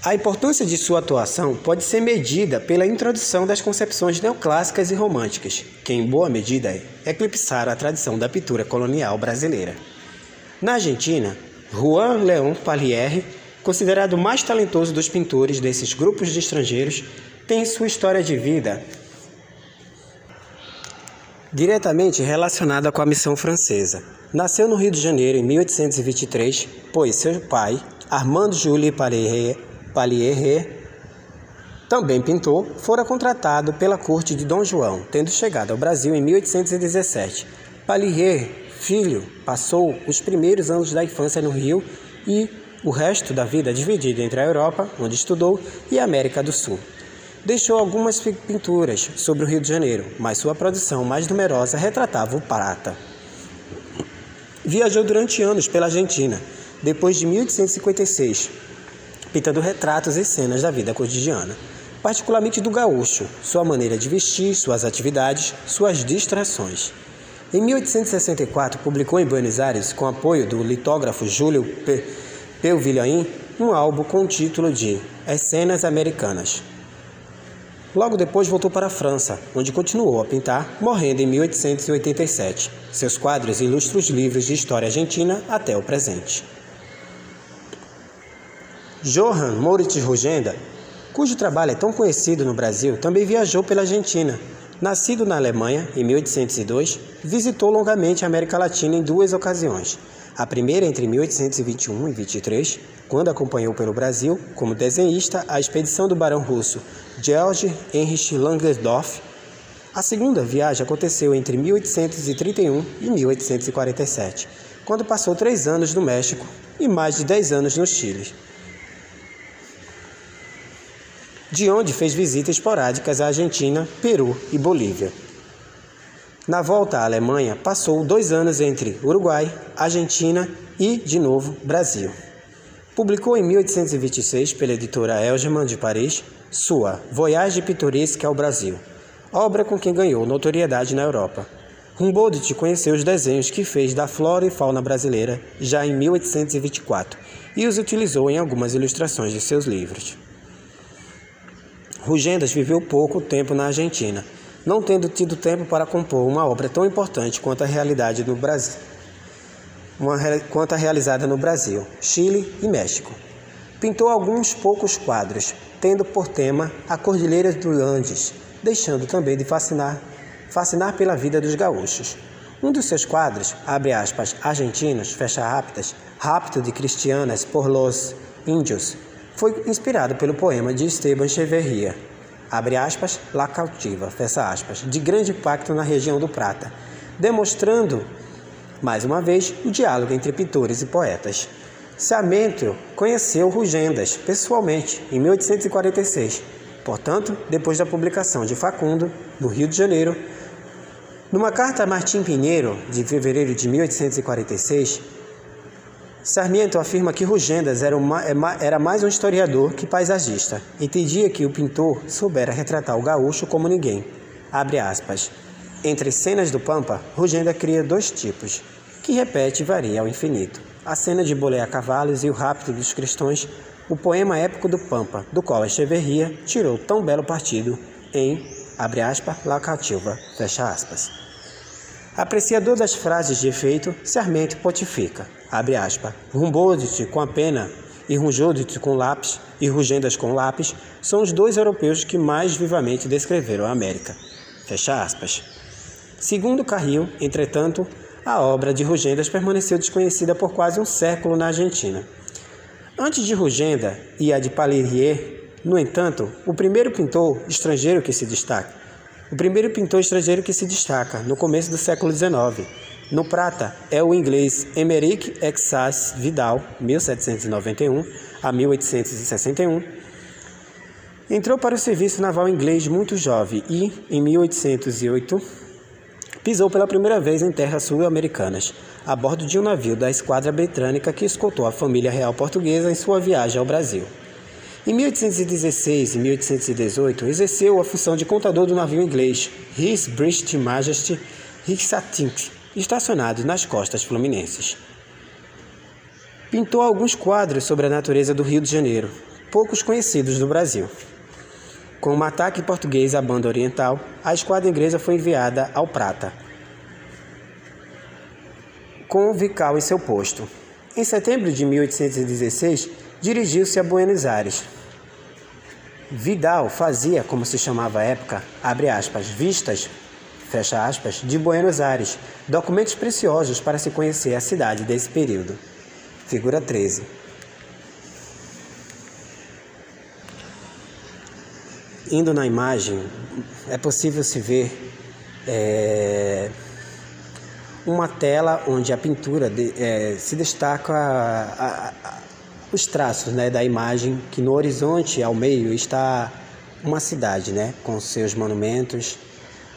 A importância de sua atuação pode ser medida pela introdução das concepções neoclássicas e românticas, que em boa medida eclipsaram a tradição da pintura colonial brasileira. Na Argentina, Juan León Palierre, considerado o mais talentoso dos pintores desses grupos de estrangeiros, tem sua história de vida diretamente relacionada com a missão francesa. Nasceu no Rio de Janeiro em 1823, pois seu pai, Armando Julie Palliere, também pintor, fora contratado pela corte de Dom João, tendo chegado ao Brasil em 1817. Palliere, filho, passou os primeiros anos da infância no Rio e o resto da vida dividido entre a Europa, onde estudou, e a América do Sul. Deixou algumas pinturas sobre o Rio de Janeiro, mas sua produção mais numerosa retratava o prata. Viajou durante anos pela Argentina, depois de 1856, pintando retratos e cenas da vida cotidiana, particularmente do gaúcho, sua maneira de vestir, suas atividades, suas distrações. Em 1864, publicou em Buenos Aires, com apoio do litógrafo Júlio Pelvilhain, um álbum com o título de As Cenas Americanas. Logo depois voltou para a França, onde continuou a pintar, morrendo em 1887. Seus quadros ilustram os livros de história argentina até o presente. Johann Moritz Rugenda, cujo trabalho é tão conhecido no Brasil, também viajou pela Argentina. Nascido na Alemanha em 1802, visitou longamente a América Latina em duas ocasiões. A primeira entre 1821 e 23, quando acompanhou pelo Brasil, como desenhista, a expedição do barão russo Georg Heinrich Langendorf. A segunda viagem aconteceu entre 1831 e 1847, quando passou três anos no México e mais de dez anos no Chile, de onde fez visitas esporádicas à Argentina, Peru e Bolívia. Na volta à Alemanha, passou dois anos entre Uruguai, Argentina e, de novo, Brasil. Publicou em 1826 pela editora Elgeman de Paris sua Voyage Pittoresque ao Brasil, obra com quem ganhou notoriedade na Europa. Humboldt conheceu os desenhos que fez da flora e fauna brasileira já em 1824 e os utilizou em algumas ilustrações de seus livros. Rugendas viveu pouco tempo na Argentina não tendo tido tempo para compor uma obra tão importante quanto a realidade no Brasil, uma, quanto a realizada no Brasil, Chile e México. Pintou alguns poucos quadros, tendo por tema a Cordilheira dos Andes, deixando também de fascinar, fascinar pela vida dos gaúchos. Um dos seus quadros, abre aspas, argentinos, fecha rápidas, Rápido de Cristianas por los Índios, foi inspirado pelo poema de Esteban Cheverria, abre aspas, La Cautiva, fecha aspas, de grande impacto na região do Prata, demonstrando, mais uma vez, o diálogo entre pintores e poetas. Sarmento conheceu Rugendas pessoalmente em 1846, portanto, depois da publicação de Facundo, no Rio de Janeiro. Numa carta a Martim Pinheiro, de fevereiro de 1846, Sarmiento afirma que Rugendas era, uma, é era mais um historiador que paisagista. Entendia que o pintor soubera retratar o gaúcho como ninguém. Abre aspas. Entre cenas do Pampa, Rugenda cria dois tipos, que repete e varia ao infinito. A cena de bolear cavalos e o rapto dos cristões, o poema épico do Pampa, do qual Echeverria tirou tão belo partido em, abre aspas, La Cativa, fecha aspas. Apreciador das frases de efeito, Sarmento pontifica abre aspas, Rumboldt com a pena e Runjoldt com lápis e Rugendas com lápis são os dois europeus que mais vivamente descreveram a América. Fecha aspas. Segundo Carril, entretanto, a obra de Rugendas permaneceu desconhecida por quase um século na Argentina. Antes de Rugenda e a de Palirier, no entanto, o primeiro pintor estrangeiro que se destaca, o primeiro pintor estrangeiro que se destaca no começo do século XIX, no prata é o inglês Emerick Exas Vidal, 1791 a 1861. Entrou para o serviço naval inglês muito jovem e, em 1808, pisou pela primeira vez em terras sul-americanas, a bordo de um navio da esquadra britânica que escoltou a família real portuguesa em sua viagem ao Brasil. Em 1816 e 1818, exerceu a função de contador do navio inglês His British Majesty Hixatink, estacionados nas costas fluminenses. Pintou alguns quadros sobre a natureza do Rio de Janeiro, poucos conhecidos no Brasil. Com um ataque português à banda oriental, a esquadra inglesa foi enviada ao Prata, com o Vical em seu posto. Em setembro de 1816, dirigiu-se a Buenos Aires. Vidal fazia, como se chamava à época, aspas, vistas, fecha aspas, de Buenos Aires, documentos preciosos para se conhecer a cidade desse período. Figura 13. Indo na imagem, é possível se ver é, uma tela onde a pintura de, é, se destaca a, a, os traços né, da imagem, que no horizonte, ao meio, está uma cidade, né, com seus monumentos.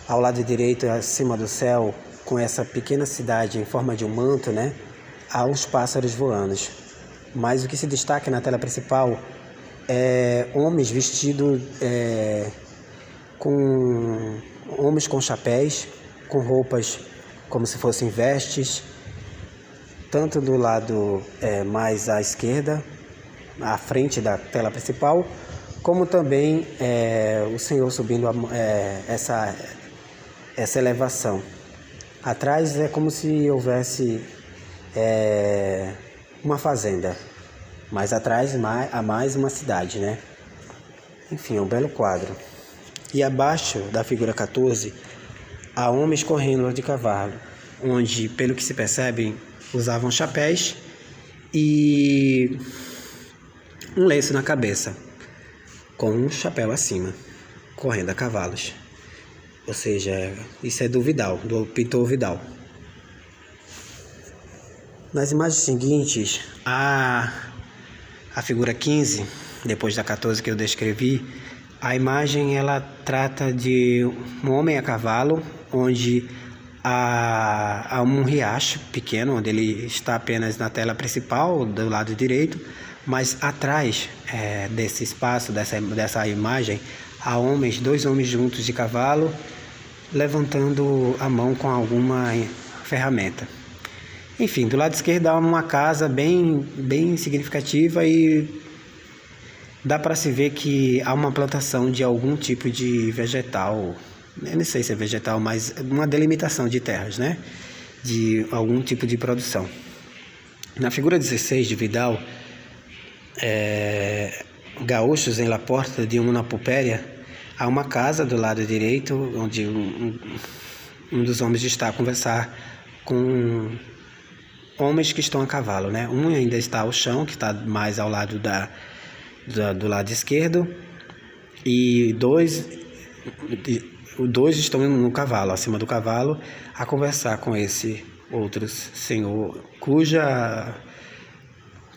Ao lado direito, acima do céu, com essa pequena cidade em forma de um manto, né, há uns pássaros voando. Mas o que se destaca na tela principal é homens vestidos é, com homens com chapéus, com roupas como se fossem vestes, tanto do lado é, mais à esquerda, à frente da tela principal, como também é, o Senhor subindo a, é, essa, essa elevação. Atrás é como se houvesse é, uma fazenda, mas atrás há mais uma cidade, né? Enfim, é um belo quadro. E abaixo da figura 14 há homens correndo de cavalo, onde, pelo que se percebe, usavam chapéus e um lenço na cabeça, com um chapéu acima, correndo a cavalos. Ou seja, isso é do Vidal, do pintor Vidal. Nas imagens seguintes, a, a figura 15, depois da 14 que eu descrevi, a imagem ela trata de um homem a cavalo onde há, há um riacho pequeno, onde ele está apenas na tela principal, do lado direito, mas atrás é, desse espaço, dessa, dessa imagem, há homens, dois homens juntos de cavalo, levantando a mão com alguma ferramenta. Enfim, do lado esquerdo há uma casa bem, bem significativa e dá para se ver que há uma plantação de algum tipo de vegetal eu não sei se é vegetal, mas uma delimitação de terras, né? De algum tipo de produção. Na figura 16 de Vidal, é, gaúchos em La Porta de uma pupéria, há uma casa do lado direito, onde um, um dos homens está a conversar com homens que estão a cavalo, né? Um ainda está ao chão, que está mais ao lado da, da do lado esquerdo, e dois dois estão no cavalo, acima do cavalo, a conversar com esse outro senhor, cuja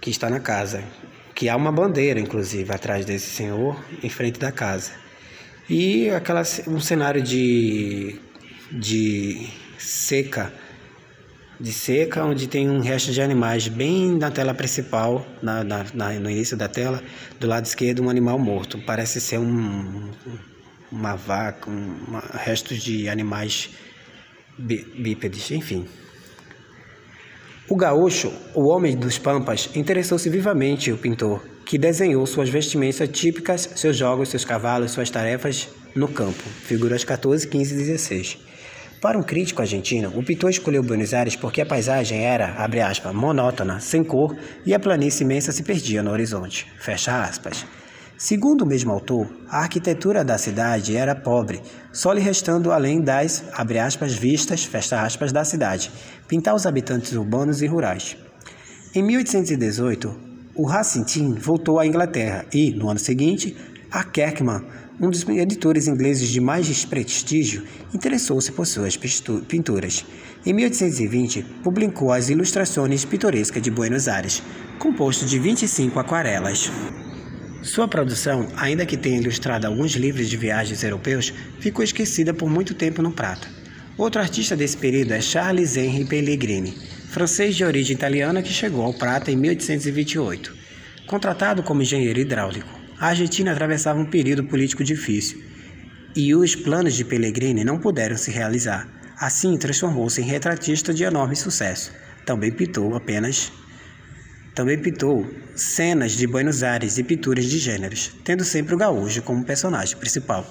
que está na casa, que há uma bandeira, inclusive, atrás desse senhor, em frente da casa. E aquela, um cenário de, de seca, de seca, onde tem um resto de animais bem na tela principal, na, na, na no início da tela, do lado esquerdo, um animal morto. Parece ser um, uma vaca, um, restos de animais bípedes, enfim. O gaúcho, o homem dos pampas, interessou-se vivamente o pintor, que desenhou suas vestimentas típicas, seus jogos, seus cavalos, suas tarefas no campo. Figuras 14, 15 e 16. Para um crítico argentino, o pintor escolheu Buenos Aires porque a paisagem era, abre aspas, monótona, sem cor e a planície imensa se perdia no horizonte. Fecha aspas. Segundo o mesmo autor, a arquitetura da cidade era pobre, só lhe restando além das, abre aspas, vistas, fecha aspas, da cidade, pintar os habitantes urbanos e rurais. Em 1818, o Racine voltou à Inglaterra e, no ano seguinte, a Kerkman, um dos editores ingleses de mais prestígio, interessou-se por suas pinturas. Em 1820, publicou as Ilustrações Pitorescas de Buenos Aires, composto de 25 aquarelas. Sua produção, ainda que tenha ilustrado alguns livros de viagens europeus, ficou esquecida por muito tempo no prato. Outro artista desse período é Charles Henri Pellegrini, francês de origem italiana que chegou ao Prata em 1828. Contratado como engenheiro hidráulico, a Argentina atravessava um período político difícil e os planos de Pellegrini não puderam se realizar. Assim, transformou-se em retratista de enorme sucesso. Também pintou apenas também pintou cenas de Buenos Aires e pinturas de gêneros, tendo sempre o gaúcho como personagem principal.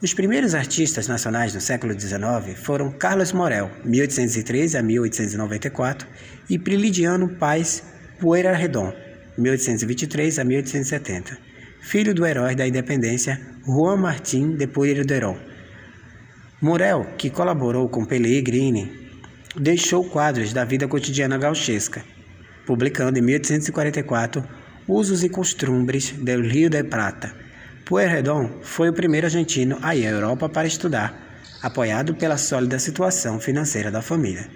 Os primeiros artistas nacionais do século XIX foram Carlos Morel, 1813 a 1894, e Prilidiano Paz Pueyrredon, 1823 a 1870. filho do herói da independência Juan Martín de Pueyrredón. Morel, que colaborou com Pellegrini, deixou quadros da vida cotidiana gauchesca, publicando em 1844 Usos e Costumbres do Rio de Prata. Pueyrredón foi o primeiro argentino a ir à Europa para estudar, apoiado pela sólida situação financeira da família.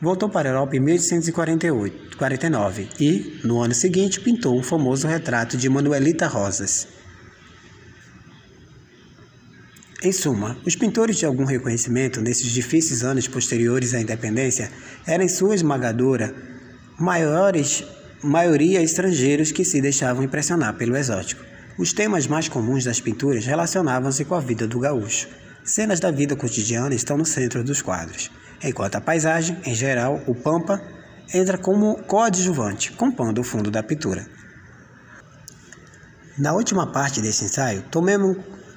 Voltou para a Europa em 1849 e, no ano seguinte, pintou o famoso retrato de Manuelita Rosas. Em suma, os pintores de algum reconhecimento nesses difíceis anos posteriores à independência eram, em sua esmagadora maiores, maioria estrangeiros que se deixavam impressionar pelo exótico. Os temas mais comuns das pinturas relacionavam-se com a vida do gaúcho. Cenas da vida cotidiana estão no centro dos quadros enquanto a paisagem, em geral, o pampa, entra como coadjuvante, compondo o fundo da pintura. Na última parte desse ensaio, tomemos,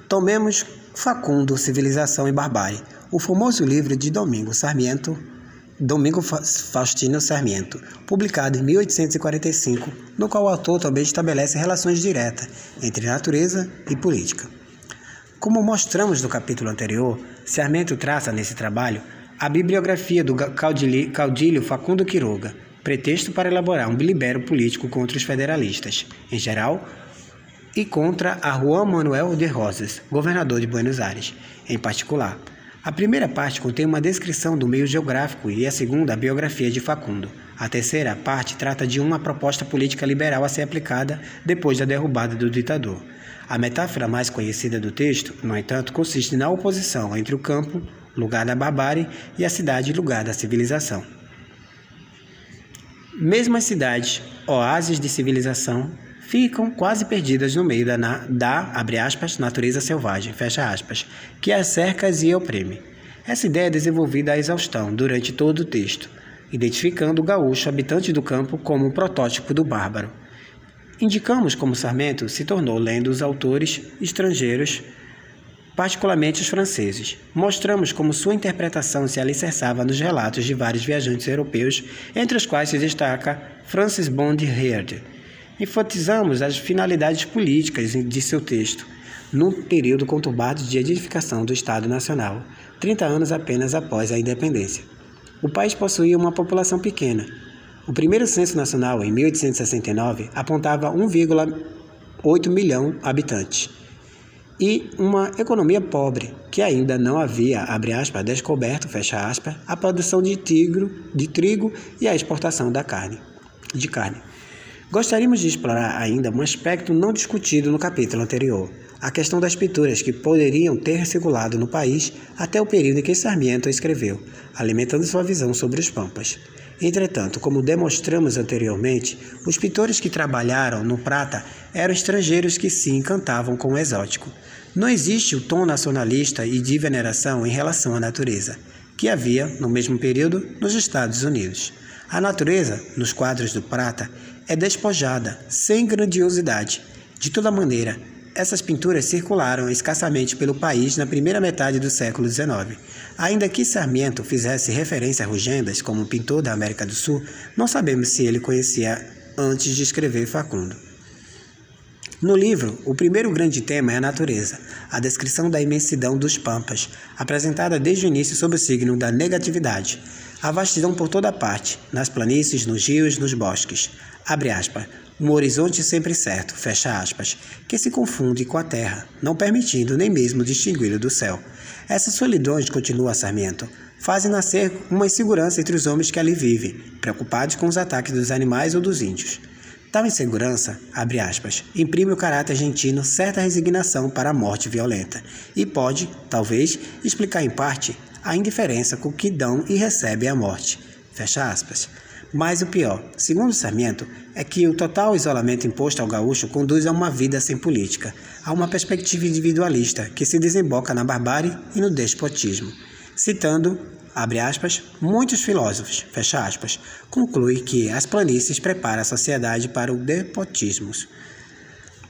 tomemos Facundo, Civilização e Barbárie, o famoso livro de Domingo Sarmiento, Domingo Faustino Sarmiento, publicado em 1845, no qual o autor também estabelece relações diretas entre natureza e política. Como mostramos no capítulo anterior, Sarmiento traça nesse trabalho a bibliografia do caudilho Facundo Quiroga, pretexto para elaborar um bilibério político contra os federalistas, em geral, e contra a Juan Manuel de Rosas, governador de Buenos Aires, em particular. A primeira parte contém uma descrição do meio geográfico e a segunda a biografia de Facundo. A terceira parte trata de uma proposta política liberal a ser aplicada depois da derrubada do ditador. A metáfora mais conhecida do texto, no entanto, consiste na oposição entre o campo, lugar da barbárie, e a cidade, lugar da civilização. Mesmo as cidades, oásis de civilização, ficam quase perdidas no meio da, da aspas, natureza selvagem, fecha aspas, que as cerca e oprime. Essa ideia é desenvolvida à exaustão durante todo o texto, identificando o gaúcho habitante do campo como um protótipo do bárbaro. Indicamos como Sarmento se tornou lendo os autores estrangeiros particularmente os franceses. Mostramos como sua interpretação se alicerçava nos relatos de vários viajantes europeus, entre os quais se destaca Francis Bond Heard. Enfatizamos as finalidades políticas de seu texto, num período conturbado de edificação do Estado Nacional, 30 anos apenas após a independência. O país possuía uma população pequena. O primeiro censo nacional, em 1869, apontava 1,8 milhão habitantes e uma economia pobre, que ainda não havia, abre aspas, descoberto, fecha aspas, a produção de, tigro, de trigo e a exportação da carne, de carne. Gostaríamos de explorar ainda um aspecto não discutido no capítulo anterior, a questão das pinturas que poderiam ter circulado no país até o período em que Sarmiento escreveu, alimentando sua visão sobre os pampas. Entretanto, como demonstramos anteriormente, os pintores que trabalharam no prata eram estrangeiros que se encantavam com o exótico. Não existe o tom nacionalista e de veneração em relação à natureza, que havia, no mesmo período, nos Estados Unidos. A natureza, nos quadros do prata, é despojada, sem grandiosidade. De toda maneira, essas pinturas circularam escassamente pelo país na primeira metade do século XIX. Ainda que Sarmiento fizesse referência a Rugendas como pintor da América do Sul, não sabemos se ele conhecia antes de escrever Facundo. No livro, o primeiro grande tema é a natureza, a descrição da imensidão dos pampas, apresentada desde o início sob o signo da negatividade. A vastidão por toda parte, nas planícies, nos rios, nos bosques. Abre aspas um horizonte sempre certo, fecha aspas, que se confunde com a terra, não permitindo nem mesmo distingui-lo do céu. Essas solidões, continua Sarmiento, fazem nascer uma insegurança entre os homens que ali vivem, preocupados com os ataques dos animais ou dos índios. Tal insegurança, abre aspas, imprime o caráter argentino certa resignação para a morte violenta e pode, talvez, explicar em parte a indiferença com que dão e recebem a morte. Fecha aspas. Mas o pior, segundo Sarmiento, é que o total isolamento imposto ao gaúcho conduz a uma vida sem política, a uma perspectiva individualista que se desemboca na barbárie e no despotismo. Citando, abre aspas, muitos filósofos, fecha aspas, conclui que as planícies preparam a sociedade para o despotismo.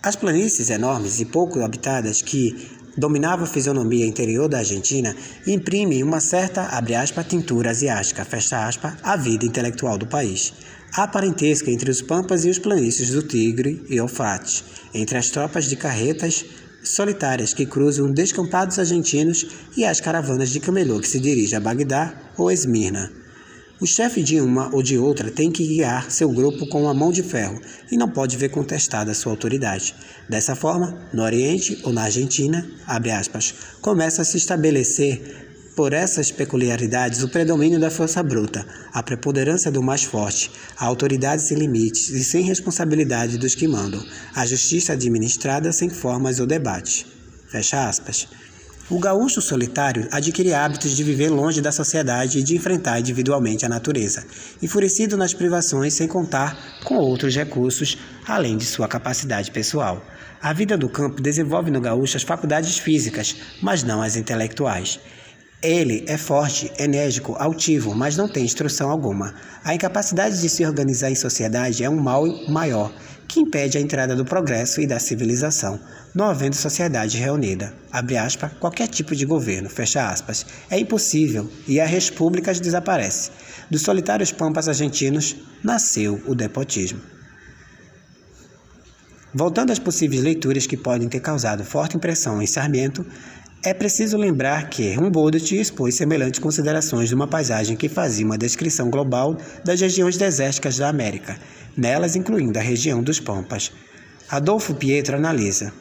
As planícies enormes e pouco habitadas que dominavam a fisionomia interior da Argentina imprimem uma certa, abre aspas, tintura asiática, fecha aspas, à vida intelectual do país. Há parentesco entre os pampas e os planícies do Tigre e Eufrates, entre as tropas de carretas solitárias que cruzam descampados argentinos e as caravanas de camelô que se dirigem a Bagdá ou Esmirna. O chefe de uma ou de outra tem que guiar seu grupo com uma mão de ferro e não pode ver contestada sua autoridade. Dessa forma, no Oriente ou na Argentina, aspas, começa a se estabelecer por essas peculiaridades o predomínio da força bruta, a preponderância do mais forte, a autoridade sem limites e sem responsabilidade dos que mandam, a justiça administrada sem formas ou debate. Fecha aspas. O gaúcho solitário adquire hábitos de viver longe da sociedade e de enfrentar individualmente a natureza, enfurecido nas privações sem contar com outros recursos além de sua capacidade pessoal. A vida do campo desenvolve no gaúcho as faculdades físicas, mas não as intelectuais. Ele é forte, enérgico, altivo, mas não tem instrução alguma. A incapacidade de se organizar em sociedade é um mal maior que impede a entrada do progresso e da civilização, não havendo sociedade reunida. Abre aspas, qualquer tipo de governo, fecha aspas, é impossível e as repúblicas desaparecem. Dos solitários pampas argentinos nasceu o depotismo. Voltando às possíveis leituras que podem ter causado forte impressão em Sarmiento, é preciso lembrar que Humboldt expôs semelhantes considerações de uma paisagem que fazia uma descrição global das regiões desérticas da América, nelas incluindo a região dos Pampas. Adolfo Pietro analisa.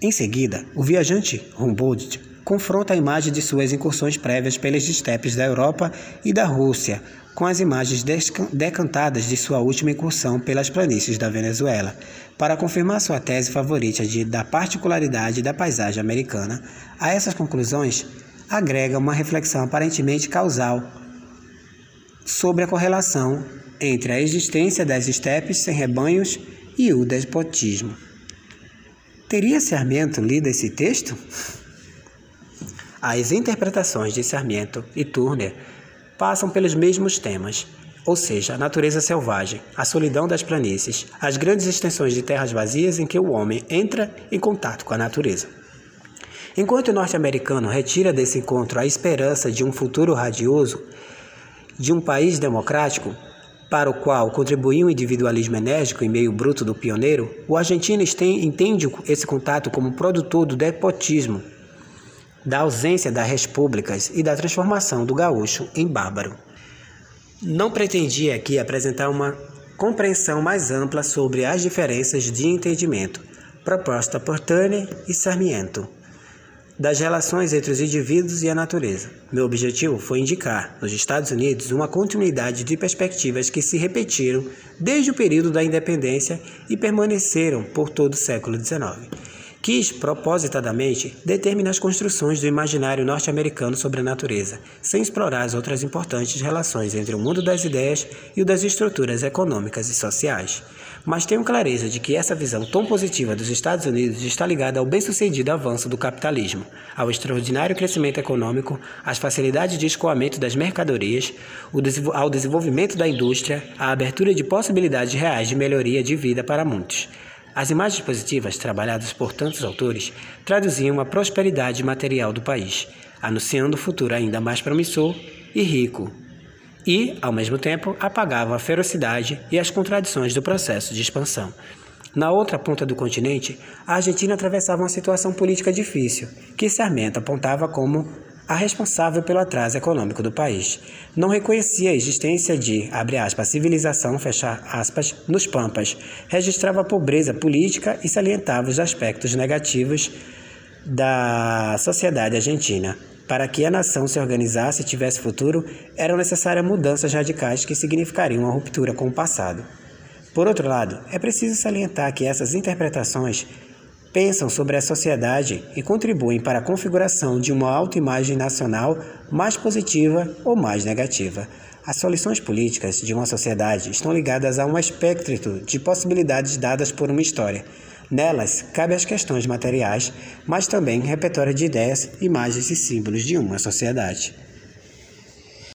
Em seguida, o viajante Humboldt confronta a imagem de suas incursões prévias pelas estepes da Europa e da Rússia com as imagens decantadas de sua última incursão pelas planícies da Venezuela, para confirmar sua tese favorita de, da particularidade da paisagem americana. A essas conclusões, agrega uma reflexão aparentemente causal sobre a correlação entre a existência das estepes sem rebanhos e o despotismo. Teria Sarmiento lido esse texto? As interpretações de Sarmiento e Turner passam pelos mesmos temas, ou seja, a natureza selvagem, a solidão das planícies, as grandes extensões de terras vazias em que o homem entra em contato com a natureza. Enquanto o norte-americano retira desse encontro a esperança de um futuro radioso, de um país democrático, para o qual contribuiu o individualismo enérgico e meio bruto do pioneiro, o argentino entende esse contato como produtor do despotismo da ausência das repúblicas e da transformação do gaúcho em bárbaro. Não pretendia aqui apresentar uma compreensão mais ampla sobre as diferenças de entendimento proposta por Turner e Sarmiento das relações entre os indivíduos e a natureza. Meu objetivo foi indicar, nos Estados Unidos, uma continuidade de perspectivas que se repetiram desde o período da independência e permaneceram por todo o século XIX quis, propositadamente, determinar as construções do imaginário norte-americano sobre a natureza, sem explorar as outras importantes relações entre o mundo das ideias e o das estruturas econômicas e sociais. Mas tenho clareza de que essa visão tão positiva dos Estados Unidos está ligada ao bem-sucedido avanço do capitalismo, ao extraordinário crescimento econômico, às facilidades de escoamento das mercadorias, ao desenvolvimento da indústria, à abertura de possibilidades reais de melhoria de vida para muitos. As imagens positivas, trabalhadas por tantos autores, traduziam a prosperidade material do país, anunciando o futuro ainda mais promissor e rico, e, ao mesmo tempo, apagavam a ferocidade e as contradições do processo de expansão. Na outra ponta do continente, a Argentina atravessava uma situação política difícil, que Sarmento apontava como a responsável pelo atraso econômico do país. Não reconhecia a existência de, abre aspas, civilização, fecha aspas, nos Pampas. Registrava a pobreza política e salientava os aspectos negativos da sociedade argentina. Para que a nação se organizasse e tivesse futuro, eram necessárias mudanças radicais que significariam uma ruptura com o passado. Por outro lado, é preciso salientar que essas interpretações pensam sobre a sociedade e contribuem para a configuração de uma autoimagem nacional mais positiva ou mais negativa. As soluções políticas de uma sociedade estão ligadas a um espectro de possibilidades dadas por uma história. Nelas, cabe as questões materiais, mas também repertório de ideias, imagens e símbolos de uma sociedade.